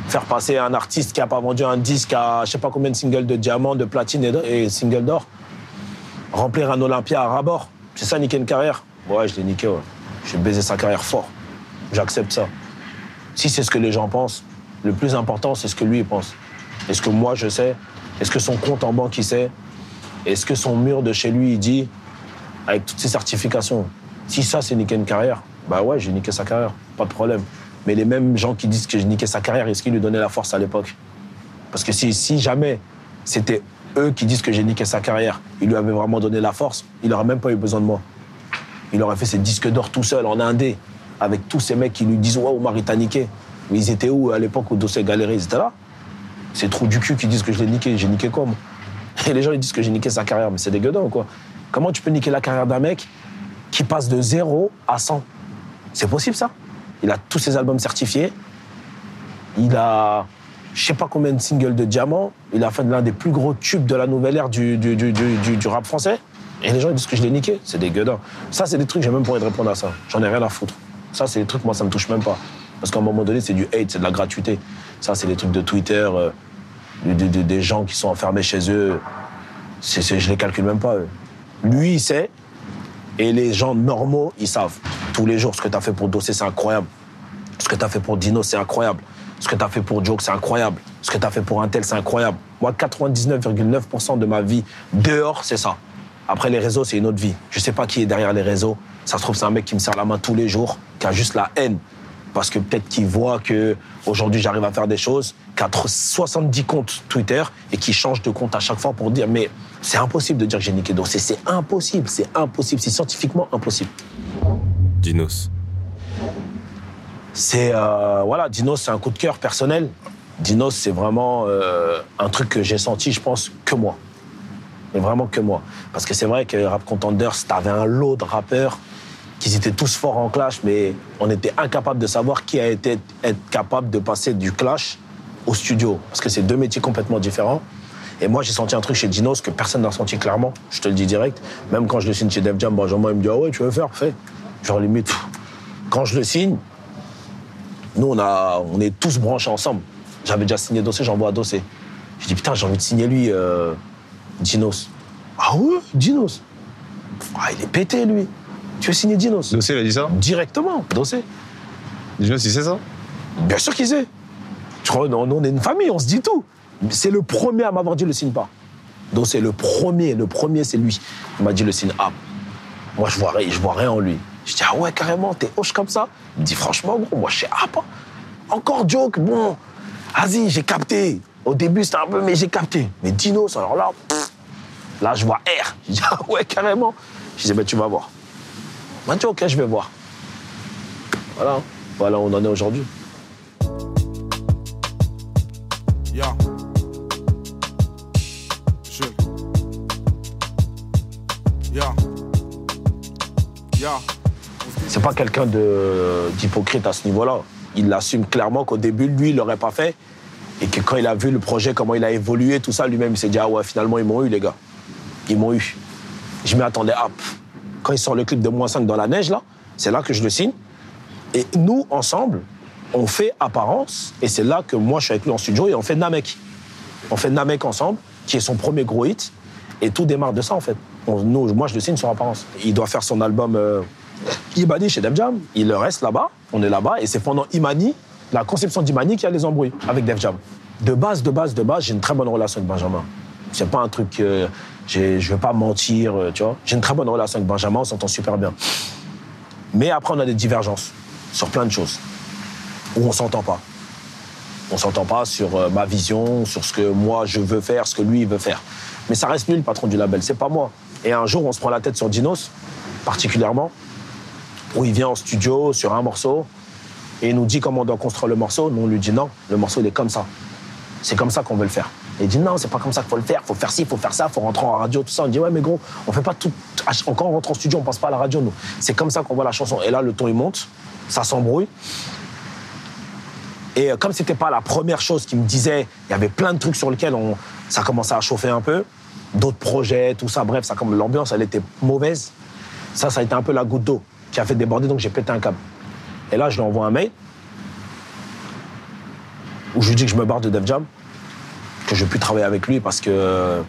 Faire passer un artiste qui n'a pas vendu un disque à je sais pas combien de singles de diamants, de platine et, et singles d'or Remplir un Olympia à rabord C'est ça niquer une carrière? Ouais, je l'ai niqué, ouais. J'ai baisé sa carrière fort. J'accepte ça. Si c'est ce que les gens pensent, le plus important, c'est ce que lui pense. Est-ce que moi je sais? Est-ce que son compte en banque il sait? Est-ce que son mur de chez lui il dit avec toutes ses certifications Si ça c'est niquer une carrière, bah ouais, j'ai niqué sa carrière, pas de problème. Mais les mêmes gens qui disent que j'ai niqué sa carrière, est-ce qu'ils lui donnaient la force à l'époque? Parce que si, si jamais c'était eux qui disent que j'ai niqué sa carrière, ils lui avaient vraiment donné la force, il n'aurait même pas eu besoin de moi. Il aurait fait ses disques d'or tout seul, en indé, avec tous ces mecs qui lui disent Ouais, Omar, il t'a niqué. Mais ils étaient où à l'époque où Dossé galérait Ils étaient là. C'est trop du cul qui disent que je l'ai niqué. J'ai niqué moi? Et les gens, ils disent que j'ai niqué sa carrière. Mais c'est gueudins, quoi. Comment tu peux niquer la carrière d'un mec qui passe de 0 à 100 C'est possible, ça? Il a tous ses albums certifiés. Il a je sais pas combien de singles de diamants. Il a fait l'un des plus gros tubes de la nouvelle ère du, rap français. Et les gens disent que je l'ai niqué. C'est des gueudins. Ça, c'est des trucs, j'ai même pas envie de répondre à ça. J'en ai rien à foutre. Ça, c'est des trucs, moi, ça me touche même pas. Parce qu'à un moment donné, c'est du hate, c'est de la gratuité. Ça, c'est des trucs de Twitter, euh, de- de- de- des gens qui sont enfermés chez eux. C'est- je les calcule même pas. Lui, il sait, Et les gens normaux, ils savent tous les jours ce que tu as fait pour Dossé, c'est incroyable. Ce que tu as fait pour Dino, c'est incroyable. Ce que tu as fait pour Joke, c'est incroyable. Ce que tu as fait pour Intel, c'est incroyable. Moi, 99,9% de ma vie dehors, c'est ça. Après, les réseaux, c'est une autre vie. Je sais pas qui est derrière les réseaux. Ça se trouve, c'est un mec qui me serre la main tous les jours, qui a juste la haine. Parce que peut-être qu'il voit que aujourd'hui j'arrive à faire des choses, qui a 70 comptes Twitter et qui change de compte à chaque fois pour dire mais c'est impossible de dire que j'ai niqué Dossé. C'est impossible, c'est impossible, c'est scientifiquement impossible. Dinos. C'est euh, voilà, Dinos, c'est un coup de cœur personnel. Dinos, c'est vraiment euh, un truc que j'ai senti, je pense, que moi. Mais vraiment que moi. Parce que c'est vrai que Rap Contenders, t'avais un lot de rappeurs qui étaient tous forts en clash, mais on était incapable de savoir qui a été capable de passer du clash au studio. Parce que c'est deux métiers complètement différents. Et moi, j'ai senti un truc chez Dinos que personne n'a senti clairement. Je te le dis direct. Même quand je le signe chez Def Jam, Benjamin, il me dit Ah ouais, tu veux faire? Fais. Genre, limite, quand je le signe, nous, on, a, on est tous branchés ensemble. J'avais déjà signé Dossé, j'envoie à Dossé. Je dis Putain, j'ai envie de signer lui, euh, Dinos. Ah ouais, Dinos. Ah, il est pété, lui. Tu veux signer Dinos? Dossé, il a dit ça? Directement, Dossé. Dinos, il sait ça? Bien sûr qu'il sait. Je crois, non, on est une famille, on se dit tout. C'est le premier à m'avoir dit le signe pas. Donc c'est le premier, le premier c'est lui. Il m'a dit le signe A. Moi je vois, rien- je vois rien en lui. Je dis ah ouais carrément, t'es hoche comme ça. Il me dit franchement gros, moi je sais pas. Encore joke, bon, vas-y j'ai capté. Au début c'était un peu, mais j'ai capté. Mais Dinos, alors là, là je vois R. Je dis ah ouais carrément. Je dis ben tu vas voir. Il m'a dit ok je vais voir. Voilà, voilà où on en est aujourd'hui. Pas quelqu'un d'hypocrite à ce niveau-là. Il assume clairement qu'au début, lui, il l'aurait pas fait. Et que quand il a vu le projet, comment il a évolué, tout ça, lui-même, il s'est dit Ah ouais, finalement, ils m'ont eu, les gars. Ils m'ont eu. Je m'y attendais. Ah, pff. Quand il sort le clip de moins 5 dans la neige, là, c'est là que je le signe. Et nous, ensemble, on fait apparence. Et c'est là que moi, je suis avec lui en studio et on fait Namek. On fait Namek ensemble, qui est son premier gros hit. Et tout démarre de ça, en fait. Nous, moi, je le signe sur apparence. Il doit faire son album euh, Imani chez Def Jam. Il reste là-bas, on est là-bas. Et c'est pendant Imani, la conception d'Imani, qu'il y a les embrouilles avec Def Jam. De base, de base, de base, j'ai une très bonne relation avec Benjamin. C'est pas un truc. je veux pas mentir, euh, tu vois. J'ai une très bonne relation avec Benjamin, on s'entend super bien. Mais après, on a des divergences sur plein de choses où on s'entend pas. On s'entend pas sur euh, ma vision, sur ce que moi je veux faire, ce que lui il veut faire. Mais ça reste lui le patron du label, c'est pas moi. Et un jour, on se prend la tête sur Dinos, particulièrement, où il vient en studio sur un morceau et il nous dit comment on doit construire le morceau. Nous, on lui dit non, le morceau il est comme ça. C'est comme ça qu'on veut le faire. Il dit non, c'est pas comme ça qu'il faut le faire, faut faire ci, faut faire ça, faut rentrer en radio, tout ça. On dit ouais, mais gros, on fait pas tout. Quand on rentre en studio, on passe pas à la radio, nous. C'est comme ça qu'on voit la chanson. Et là, le ton il monte, ça s'embrouille. Et euh, comme c'était pas la première chose qu'il me disait, il y avait plein de trucs sur lesquels on, ça commençait à chauffer un peu. D'autres projets, tout ça, bref, ça, comme l'ambiance, elle était mauvaise. Ça, ça a été un peu la goutte d'eau qui a fait déborder, donc j'ai pété un câble. Et là, je lui envoie un mail où je lui dis que je me barre de Def Jam, que je ne veux plus travailler avec lui parce que.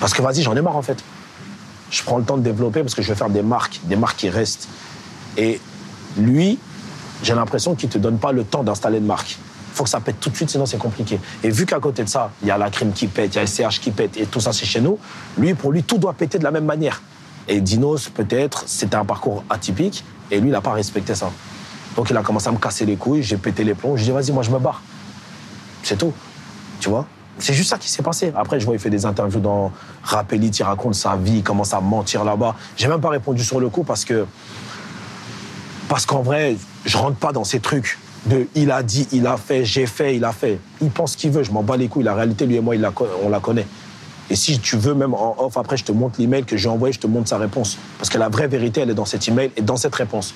Parce que vas-y, j'en ai marre en fait. Je prends le temps de développer parce que je veux faire des marques, des marques qui restent. Et lui, j'ai l'impression qu'il ne te donne pas le temps d'installer une marque. Il faut que ça pète tout de suite, sinon c'est compliqué. Et vu qu'à côté de ça, il y a la crime qui pète, il y a SCH qui pète, et tout ça c'est chez nous, lui, pour lui, tout doit péter de la même manière. Et Dinos, peut-être, c'était un parcours atypique, et lui, il n'a pas respecté ça. Donc il a commencé à me casser les couilles, j'ai pété les plombs, je dis vas-y, moi je me barre. C'est tout. Tu vois? C'est juste ça qui s'est passé. Après, je vois, il fait des interviews dans Rap Elite, il raconte sa vie, il commence à mentir là-bas. J'ai même pas répondu sur le coup parce que parce qu'en vrai, je rentre pas dans ces trucs de il a dit, il a fait, j'ai fait, il a fait. Il pense qu'il veut, je m'en bats les couilles. La réalité, lui et moi, on la connaît. Et si tu veux, même en off, après, je te montre l'email que j'ai envoyé, je te montre sa réponse. Parce que la vraie vérité, elle est dans cet email et dans cette réponse.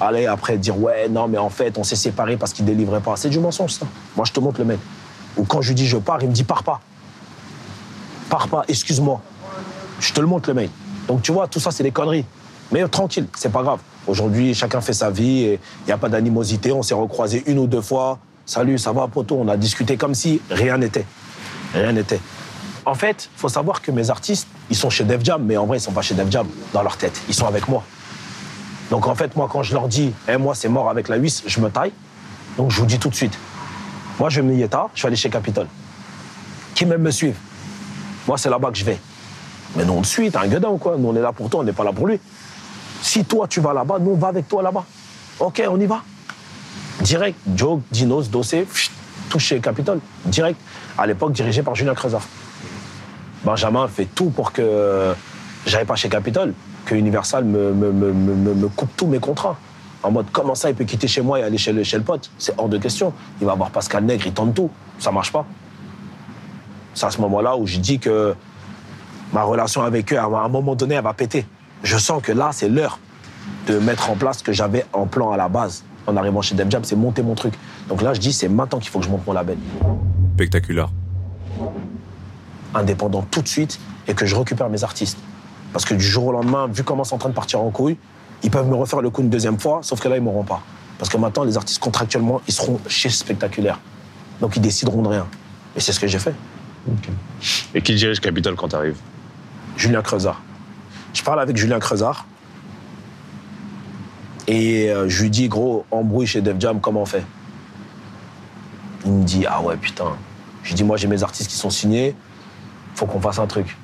Allez, après, dire ouais, non, mais en fait, on s'est séparés parce qu'il délivrait pas. C'est du mensonge, ça. Moi, je te montre le mail. Ou quand je lui dis je pars, il me dit pars pas. Pars pas, excuse-moi. Je te le montre le mail. Donc tu vois, tout ça, c'est des conneries. Mais euh, tranquille, c'est pas grave. Aujourd'hui, chacun fait sa vie et il n'y a pas d'animosité. On s'est recroisés une ou deux fois. Salut, ça va, poto On a discuté comme si rien n'était. Rien n'était. En fait, faut savoir que mes artistes, ils sont chez Def Jam, mais en vrai, ils sont pas chez Def Jam dans leur tête. Ils sont avec moi. Donc en fait, moi, quand je leur dis, Eh, moi, c'est mort avec la huisse, je me taille. Donc je vous dis tout de suite. Moi, je vais me tard, je vais aller chez Capitol. Qui même me suivent. Moi, c'est là-bas que je vais. Mais nous, on te suit, t'es un gueudin ou quoi? Nous, on est là pour toi, on n'est pas là pour lui. Si toi, tu vas là-bas, nous, on va avec toi là-bas. Ok, on y va. Direct, Joe, Dinos, Dossé, chez Capitol. Direct. À l'époque, dirigé par Julien Creusard. Benjamin fait tout pour que j'aille pas chez Capitol, que Universal me, coupe tous mes contrats. En mode, comment ça, il peut quitter chez moi et aller chez le, chez le pote? C'est hors de question. Il va voir Pascal Nègre, il tente tout. Ça marche pas. C'est à ce moment-là où je dis que ma relation avec eux, à un moment donné, elle va péter. Je sens que là, c'est l'heure de mettre en place ce que j'avais en plan à la base. En arrivant chez Def Jam, c'est monter mon truc. Donc là, je dis, c'est maintenant qu'il faut que je monte mon label. Spectaculaire. Indépendant tout de suite et que je récupère mes artistes. Parce que du jour au lendemain, vu comment c'est en train de partir en couille, ils peuvent me refaire le coup une deuxième fois, sauf que là, ils m'auront pas. Parce que maintenant, les artistes contractuellement, ils seront chez Spectaculaire. Donc ils décideront de rien. Et c'est ce que j'ai fait. Et qui dirige Capitol quand t'arrives? Julien Creusard. Je parle avec Julien Creusard et euh, je lui dis, gros, embrouille chez Def Jam, comment on fait? Il me dit, ah ouais, putain. Je lui dis, moi j'ai mes artistes qui sont signés, faut qu'on fasse un truc.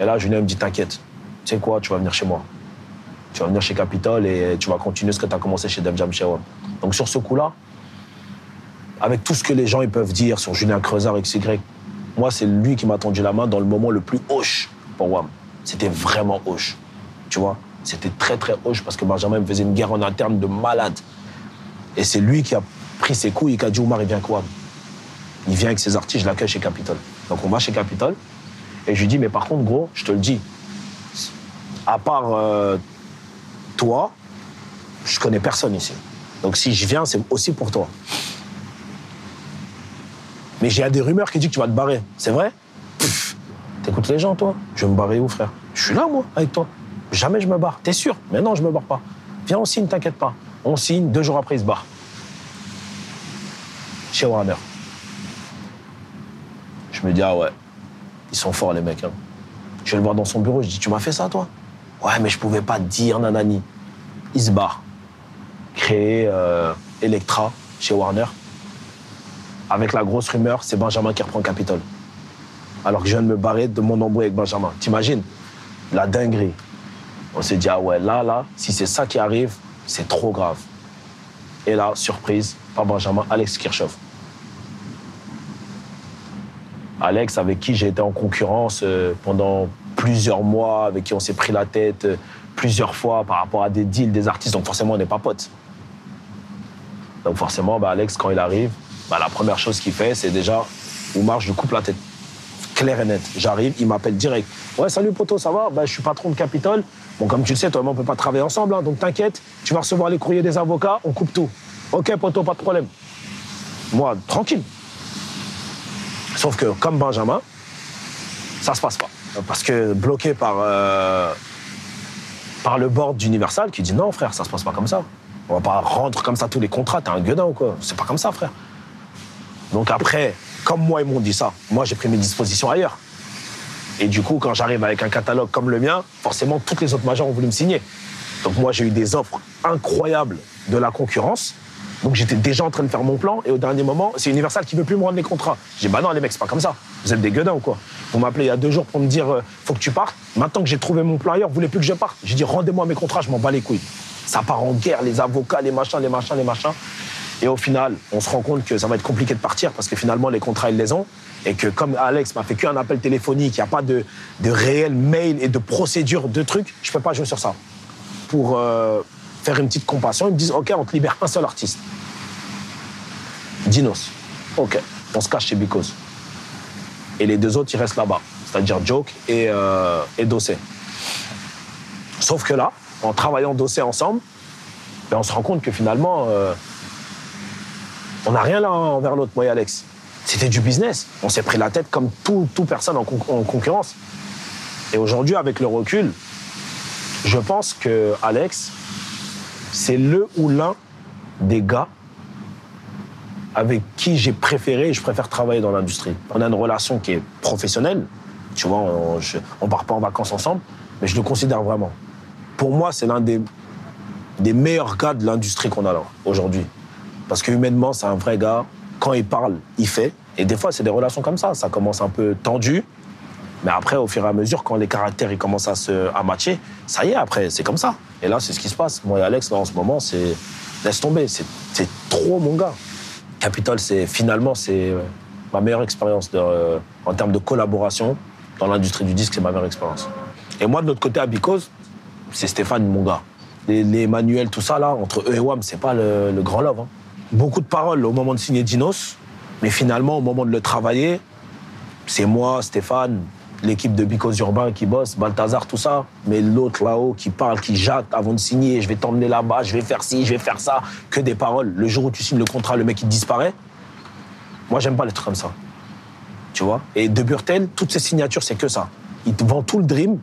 Et là, Julien me dit, t'inquiète, tu sais quoi, tu vas venir chez moi. Tu vas venir chez Capitol et tu vas continuer ce que tu as commencé chez Def Jam chez WAM. Donc sur ce coup-là, avec tout ce que les gens ils peuvent dire sur Julien Creusard, XY, moi, c'est lui qui m'a tendu la main dans le moment le plus hoche pour WAM. C'était vraiment hoche. Tu vois? C'était très, très hoche parce que Benjamin me faisait une guerre en interne de malade. Et c'est lui qui a pris ses couilles et qui a dit Oumar, il vient quoi Il vient avec ses artistes, je l'accueille chez Capitol. Donc on va chez Capitol. Et je lui dis Mais par contre, gros, je te le dis, à part euh, toi, je connais personne ici. Donc si je viens, c'est aussi pour toi. Mais j'ai des rumeurs qui disent que tu vas te barrer. C'est vrai? T'écoutes les gens, toi? Je vais me barrer où, frère? Je suis là, moi, avec toi. Jamais je me barre. T'es sûr? Mais non, je me barre pas. Viens, on signe, t'inquiète pas. On signe, deux jours après, il se barre. Chez Warner. Je me dis, ah ouais, ils sont forts, les mecs. hein. Je le voir dans son bureau, je dis, tu m'as fait ça, toi? Ouais, mais je pouvais pas dire, nanani. Il se barre. Créer euh, Electra chez Warner. Avec la grosse rumeur, c'est Benjamin qui reprend Capitol. Alors que je viens de me barrer de mon embrouille avec Benjamin. T'imagines? La dinguerie. On s'est dit, ah ouais, là, là, si c'est ça qui arrive, c'est trop grave. Et là, surprise, pas Benjamin, Alex Kirchhoff. Alex, avec qui j'ai été en concurrence euh, pendant plusieurs mois, avec qui on s'est pris la tête euh, plusieurs fois par rapport à des deals des artistes, donc forcément on n'est pas potes. Donc forcément, bah, Alex, quand il arrive, bah, la première chose qu'il fait, c'est déjà, Oumar, je lui coupe la tête. Clair et net. J'arrive, il m'appelle direct. Ouais, salut poto, ça va? Bah, Je suis patron de Capitol. Bon, comme tu le sais, toi on peut pas travailler ensemble, hein, donc t'inquiète, tu vas recevoir les courriers des avocats, on coupe tout. Ok, poto, pas de problème. Moi, tranquille. Sauf que, comme Benjamin, ça se passe pas. Parce que bloqué par, euh, par le board d'Universal qui dit non, frère, ça se passe pas comme ça. On va pas rendre comme ça tous les contrats, t'es un gueudin ou quoi? C'est pas comme ça, frère. Donc après, comme moi, ils m'ont dit ça, moi, j'ai pris mes dispositions ailleurs. Et du coup, quand j'arrive avec un catalogue comme le mien, forcément, toutes les autres majors ont voulu me signer. Donc moi, j'ai eu des offres incroyables de la concurrence. Donc j'étais déjà en train de faire mon plan. Et au dernier moment, c'est Universal qui veut plus me rendre les contrats. J'ai dit, bah non, les mecs, c'est pas comme ça. Vous êtes des gueudins ou quoi? Vous m'appelez il y a deux jours pour me dire, euh, faut que tu partes. Maintenant que j'ai trouvé mon plan ailleurs, vous voulez plus que je parte? J'ai dit, rendez-moi mes contrats, je m'en bats les couilles. Ça part en guerre, les avocats, les machins, les machins, les machins. Et au final, on se rend compte que ça va être compliqué de partir parce que finalement, les contrats, ils les ont. Et que comme Alex m'a fait qu'un appel téléphonique, il n'y a pas de, de réel mail et de procédure de trucs, je peux pas jouer sur ça. Pour euh, faire une petite compassion, ils me disent, OK, on te libère un seul artiste. Dinos. OK, on se cache chez Bicos. Et les deux autres, ils restent là-bas. C'est-à-dire Joke et, euh, et Dossé. Sauf que là, en travaillant Dossé ensemble, ben, on se rend compte que finalement, euh, on n'a rien l'un envers l'autre, moi et Alex. C'était du business. On s'est pris la tête comme tout, tout personne en, en concurrence. Et aujourd'hui, avec le recul, je pense que Alex, c'est le ou l'un des gars avec qui j'ai préféré et je préfère travailler dans l'industrie. On a une relation qui est professionnelle, Tu vois, on, je- part pas en vacances ensemble, mais je le considère vraiment. Pour moi, c'est l'un des, des meilleurs gars de l'industrie qu'on a là, aujourd'hui. Parce que humainement, c'est un vrai gars. Quand il parle, il fait. Et des fois, c'est des relations comme ça. Ça commence un peu tendu. Mais après, au fur et à mesure, quand les caractères ils commencent à se à matcher, ça y est, après, c'est comme ça. Et là, c'est ce qui se passe. Moi et Alex, là, en ce moment, c'est. Laisse tomber. C'est trop mon gars. Capitol, c'est finalement, c'est ma meilleure expérience euh, en termes de collaboration dans l'industrie du disque, c'est ma meilleure expérience. Et moi, de l'autre côté, à Bicose, c'est Stéphane, mon gars. Les, les manuels, tout ça, là, entre eux et WAM, c'est pas le, le grand love. hein. Beaucoup de paroles au moment de signer Dinos, mais finalement, au moment de le travailler, c'est moi, Stéphane, l'équipe de Bicos Urbain qui bosse, Balthazar, tout ça. Mais l'autre là-haut qui parle, qui jacte avant de signer, je vais t'emmener là-bas, je vais faire ci, je vais faire ça, que des paroles. Le jour où tu signes le contrat, le mec il disparaît. Moi, j'aime pas les trucs comme ça. Tu vois? Et de Burtel, toutes ses signatures, c'est que ça. Il te vend tout le dream.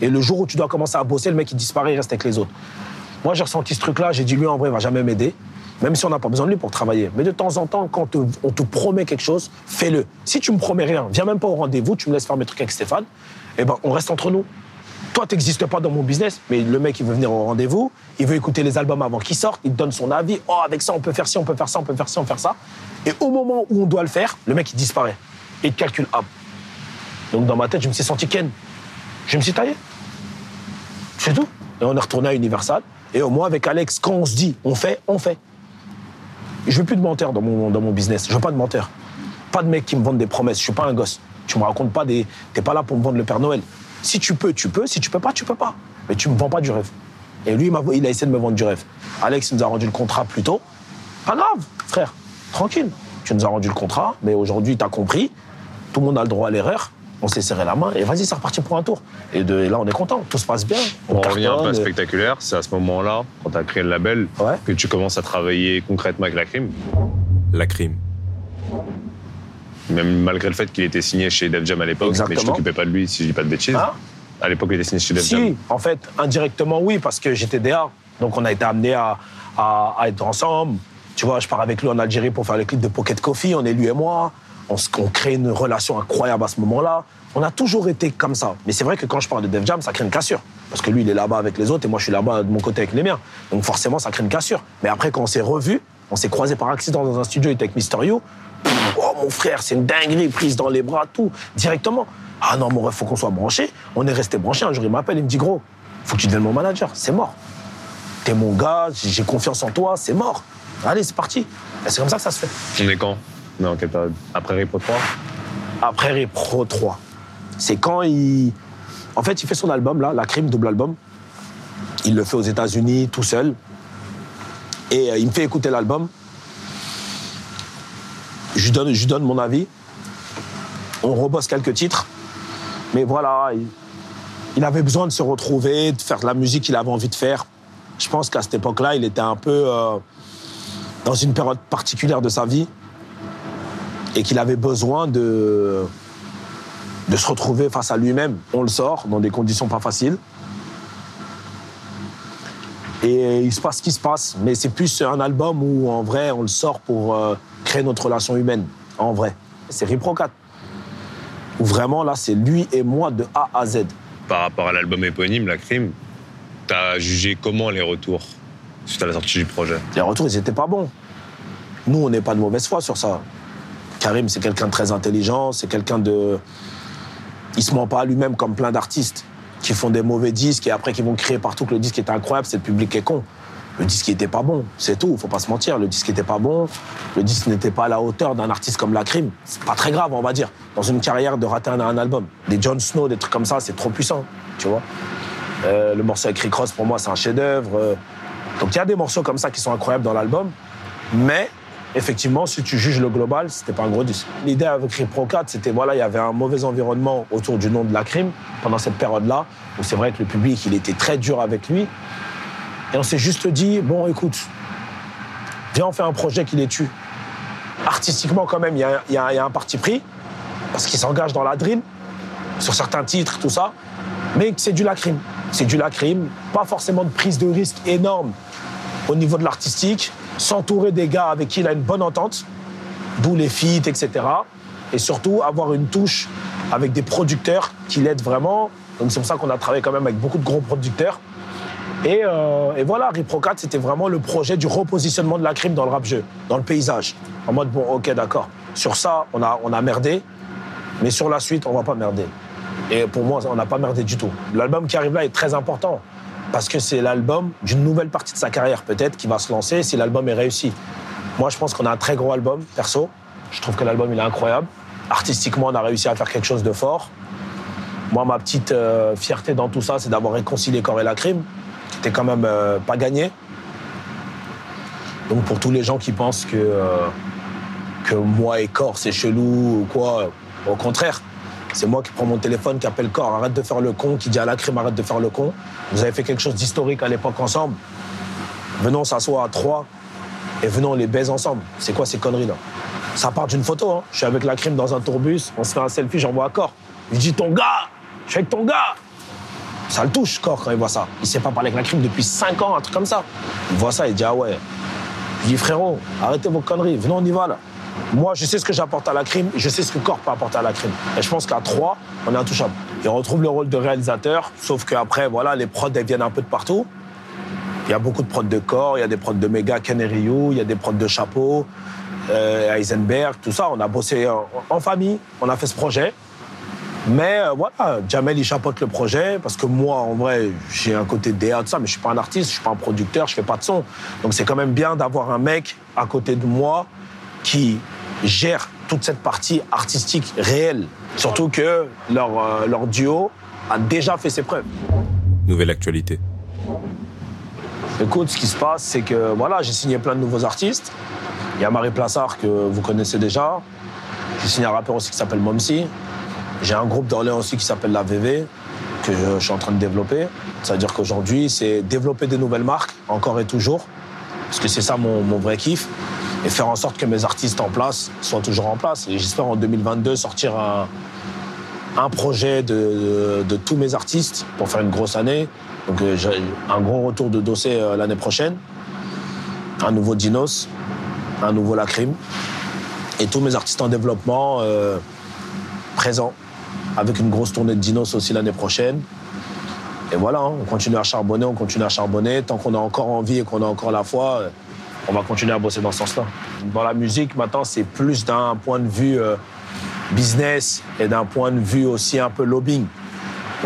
Et le jour où tu dois commencer à bosser, le mec il disparaît, il reste avec les autres. Moi, j'ai ressenti ce truc-là, j'ai dit lui en vrai, il va jamais m'aider. Même si on n'a pas besoin de lui pour travailler. Mais de temps en temps, quand on te promet quelque chose, fais-le. Si tu me promets rien, viens même pas au rendez-vous, tu me laisses faire mes trucs avec Stéphane, eh ben, on reste entre nous. Toi, tu n'existes pas dans mon business, mais le mec, il veut venir au rendez-vous, il veut écouter les albums avant qu'ils sortent, il te donne son avis. Oh, avec ça, on peut faire ci, on peut faire ça, on peut faire ci, on peut faire ça. Et au moment où on doit le faire, le mec, il disparaît. Et il calcule, hop. Donc, dans ma tête, je me suis senti Ken. Je me suis taillé. C'est tout. Et on est retourné à Universal. Et au moins, avec Alex, quand on se dit, on fait, on fait. Je veux plus de menteurs dans mon, dans mon business. Je veux pas de menteurs. Pas de mecs qui me vendent des promesses. Je suis pas un gosse. Tu me racontes pas des. T'es pas là pour me vendre le Père Noël. Si tu peux, tu peux. Si tu peux pas, tu peux pas. Mais tu me vends pas du rêve. Et lui, il, m'a- il a essayé de me vendre du rêve. Alex nous a rendu le contrat plus tôt. Pas grave, frère. Tranquille. Tu nous as rendu le contrat, mais aujourd'hui, tu as compris. Tout le monde a le droit à l'erreur. On s'est serré la main et vas-y, c'est reparti pour un tour. Et, de, et là, on est content. Tout se passe bien. On revient un peu spectaculaire. C'est à ce moment-là, quand tu as créé le label, Ouais. que tu commences à travailler concrètement avec la crime. La crime. Même malgré le fait qu'il était signé chez Def Jam à l'époque, mais Exactement. t'occupais pas de lui, si je dis pas de bêtises. Hein à l'époque, il était signé chez Def Jam. Si, en fait, indirectement, oui, parce que j'étais DA. Donc, on a été amenés à, à- à être ensemble. Tu vois, je pars avec lui en Algérie pour faire le clip de Pocket Coffee. On est lui et moi. On, crée une relation incroyable à ce moment-là. On a toujours été comme ça. Mais c'est vrai que quand je parle de Def Jam, ça crée une cassure. Parce que lui, il est là-bas avec les autres et moi, je suis là-bas de mon côté avec les miens. Donc, forcément, ça crée une cassure. Mais après, quand on s'est revus, on s'est croisés par accident dans un studio, il était avec Mister You. Oh mon frère, c'est une dinguerie, prise dans les bras, tout, directement. Ah non, mon ref, faut qu'on soit branché. On est resté branché. Un jour, il m'appelle, il me dit Gros, faut que tu deviennes mon manager. C'est mort. T'es mon gars, j'ai confiance en toi, c'est mort. Allez, c'est parti. Et c'est comme ça que ça se fait. On est quand? Après Repro 3 Après Repro 3, c'est quand il. En fait, il fait son album, La Crime, double album. Il le fait aux États-Unis, tout seul. Et euh, il me fait écouter l'album. Je lui donne, mon avis. On rebosse quelques titres. Mais voilà, il, il avait besoin de se retrouver, de faire de la musique qu'il avait envie de faire. Je pense qu'à cette époque-là, il était un peu euh, dans une période particulière de sa vie et qu'il avait besoin de, de se retrouver face à lui-même. On le sort dans des conditions pas faciles. Et il se passe ce qui se passe, mais c'est plus un album où en vrai on le sort pour euh, créer notre relation humaine, en vrai. C'est 4. Où vraiment là c'est lui et moi de A à Z. Par rapport à l'album éponyme, La Crime, t'as jugé comment les retours suite à la sortie du projet? Les retours ils étaient pas bons. Nous on n'est pas de mauvaise foi sur ça. Karim c'est quelqu'un de très intelligent, c'est quelqu'un de... Il se ment pas à lui-même comme plein d'artistes qui font des mauvais disques et après qui vont crier partout que le disque était incroyable, c'est le public qui est con. Le disque était pas bon, c'est tout, faut pas se mentir. Le disque était pas bon, le disque n'était pas à la hauteur d'un artiste comme La Crime. C'est pas très grave, on va dire, dans une carrière de rater un, un album. Des Jon Snow, des trucs comme ça, c'est trop puissant, tu vois. Euh, le morceau avec Rick Ross, pour moi, c'est un chef-d'œuvre. Euh, Donc il y a des morceaux comme ça qui sont incroyables dans l'album, mais effectivement, si tu juges le global, c'était pas un gros disque. L'idée avec 4, c'était voilà, il y avait un mauvais environnement autour du nom de la crime pendant cette période-là. où c'est vrai que le public, il était très dur avec lui. Et on s'est juste dit, bon, écoute, viens, on fait un projet qui les tue. Artistiquement, quand même, il y, a- un parti pris, parce qu'il s'engage dans la drill, sur certains titres, tout ça, mais c'est du lacrime. C'est du lacrime, pas forcément de prise de risque énorme au niveau de l'artistique, s'entourer des gars avec qui il a une bonne entente, d'où les feats, etc. Et surtout avoir une touche avec des producteurs qui l'aident vraiment. Donc c'est pour ça qu'on a travaillé quand même avec beaucoup de gros producteurs. Et, euh, et voilà, Ripro 4, c'était vraiment le projet du repositionnement de la crime dans le rap jeu, dans le paysage. En mode, bon, ok, d'accord. Sur ça, on a, on a merdé, mais sur la suite, on va pas merder. Et pour moi, on n'a pas merdé du tout. L'album qui arrive là est très important, parce que c'est l'album d'une nouvelle partie de sa carrière, peut-être, qui va se lancer si l'album est réussi. Moi, je pense qu'on a un très gros album, perso. Je trouve que l'album, il est incroyable. Artistiquement, on a réussi à faire quelque chose de fort. Moi, ma petite euh, fierté dans tout ça, c'est d'avoir réconcilié Corps et la crime, qui était quand même euh, pas gagné. Donc, pour tous les gens qui pensent que, euh, que moi et Corps, c'est chelou ou quoi, au contraire, c'est moi qui prends mon téléphone, qui appelle Corps, arrête de faire le con, qui dit à la crime, arrête de faire le con. Vous avez fait quelque chose d'historique à l'époque ensemble. Venons s'asseoir à trois et venons on les baise ensemble. C'est quoi ces conneries-là Ça part d'une photo. Hein. Je suis avec la crime dans un tourbus, on se fait un selfie, j'envoie à Corps. Je dis ton gars, je suis avec ton gars. Ça le touche, Corps, quand il voit ça. Il sait pas parler avec la crime depuis 5 ans, un truc comme ça. Il voit ça, il dit ah ouais. Je dis frérot, arrêtez vos conneries, venons, on y va là. Moi, je sais ce que j'apporte à la crime, je sais ce que Corps peut apporter à la crime. Et je pense qu'à trois, on est intouchable. Et on retrouve le rôle de réalisateur, sauf qu'après, voilà, les prods, elles viennent un peu de partout. Il y a beaucoup de prods de corps, il y a des prods de Mega, Ken il y a des prods de Chapeau, euh, Heisenberg, tout ça. On a bossé en, en famille, on a fait ce projet. Mais euh, voilà, Jamel, il chapeaute le projet parce que moi, en vrai, j'ai un côté DA, tout ça, mais je suis pas un artiste, je suis pas un producteur, je fais pas de son. Donc c'est quand même bien d'avoir un mec à côté de moi qui gère toute cette partie artistique réelle. Surtout que leur, euh, leur duo a déjà fait ses preuves. Nouvelle actualité. Écoute, ce qui se passe, c'est que voilà, j'ai signé plein de nouveaux artistes. Il y a Marie Plassard que vous connaissez déjà. J'ai signé un rappeur aussi qui s'appelle Momsi. J'ai un groupe d'Orléans aussi qui s'appelle la VV que je, je suis en train de développer. C'est-à-dire qu'aujourd'hui, c'est développer des nouvelles marques, encore et toujours, parce que c'est ça mon, mon vrai kiff, et faire en sorte que mes artistes en place soient toujours en place. Et j'espère en 2022 sortir un, projet de, tous mes artistes pour faire une grosse année. Donc euh, un gros retour de dossier euh, l'année prochaine, un nouveau Dinos, un nouveau Lacrim, et tous mes artistes en développement euh, présents, avec une grosse tournée de Dinos aussi l'année prochaine. Et voilà, hein, on continue à charbonner, on continue à charbonner. Tant qu'on a encore envie et qu'on a encore la foi, on va continuer à bosser dans ce sens-là. Dans la musique, maintenant, c'est plus d'un point de vue euh, business et d'un point de vue aussi un peu lobbying.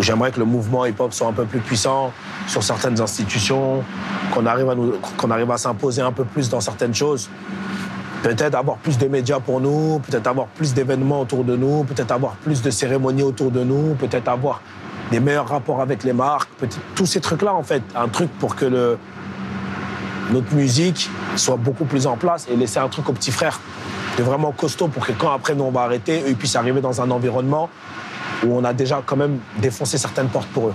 J'aimerais que le mouvement hip-hop soit un peu plus puissant sur certaines institutions, qu'on arrive à, qu'on arrive à s'imposer un peu plus dans certaines choses. Peut-être avoir plus de médias pour nous, peut-être avoir plus d'événements autour de nous, peut-être avoir plus de cérémonies autour de nous, peut-être avoir des meilleurs rapports avec les marques, tous ces trucs-là en fait. Un truc pour que le, notre musique soit beaucoup plus en place et laisser un truc aux petits frères de vraiment costaud pour que quand après nous on va arrêter, eux ils puissent arriver dans un environnement où on a déjà quand même défoncé certaines portes pour eux.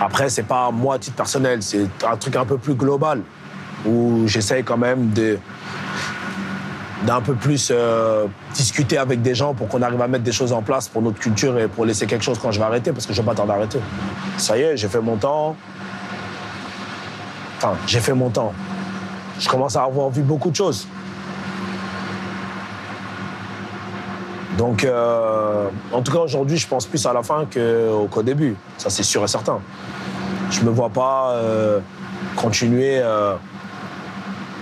Après, c'est pas moi à titre personnel, c'est un truc un peu plus global où j'essaye quand même de d'un peu plus euh, discuter avec des gens pour qu'on arrive à mettre des choses en place pour notre culture et pour laisser quelque chose quand je vais arrêter parce que je vais pas tarder à arrêter. Ça y est, j'ai fait mon temps. Enfin, j'ai fait mon temps. Je commence à avoir vu beaucoup de choses. Donc, euh, en tout cas, aujourd'hui, je pense plus à la fin qu'au qu'au début. Ça, c'est sûr et certain. Je me vois pas euh, continuer euh,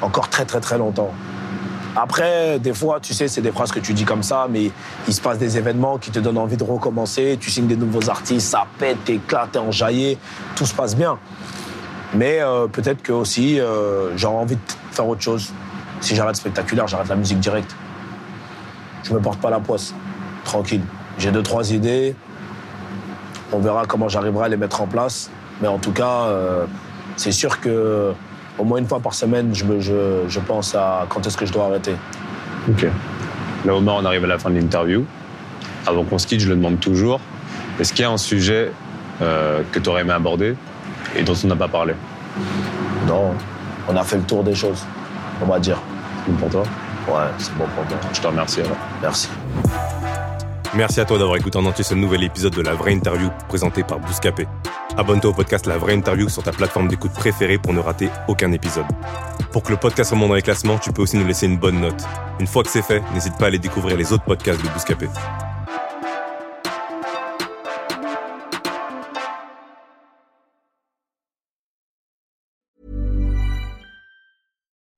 encore très, très, très longtemps. Après, des fois, tu sais, c'est des phrases que tu dis comme ça, mais il se passe des événements qui te donnent envie de recommencer. Tu signes des nouveaux artistes, ça pète, t'éclates, t'es enjaillé, tout se passe bien. Mais euh, peut-être que aussi, euh, j'aurais envie de faire autre chose. Si j'arrête spectaculaire, j'arrête la musique directe. Je me porte pas la poisse. Tranquille. J'ai deux, trois idées. On verra comment j'arriverai à les mettre en place. Mais en tout cas, euh, c'est sûr que au moins une fois par semaine, je, pense à quand est-ce que je dois arrêter. Ok. Là, Omar, on arrive à la fin de l'interview. Avant qu'on se quitte, je le demande toujours. Est-ce qu'il y a un sujet que tu aurais aimé aborder? Et dont on n'a pas parlé Non, on a fait le tour des choses, on va dire. C'est bon pour toi? Ouais, c'est bon pour moi. Je te remercie alors. Merci. Merci à toi d'avoir écouté en entier ce nouvel épisode de La Vraie Interview présenté par Bouscapé. Abonne-toi au podcast La Vraie Interview sur ta plateforme d'écoute préférée pour ne rater aucun épisode. Pour que le podcast remonte dans les classements, tu peux aussi nous laisser une bonne note. Une fois que c'est fait, n'hésite pas à aller découvrir les autres podcasts de Bouscapé.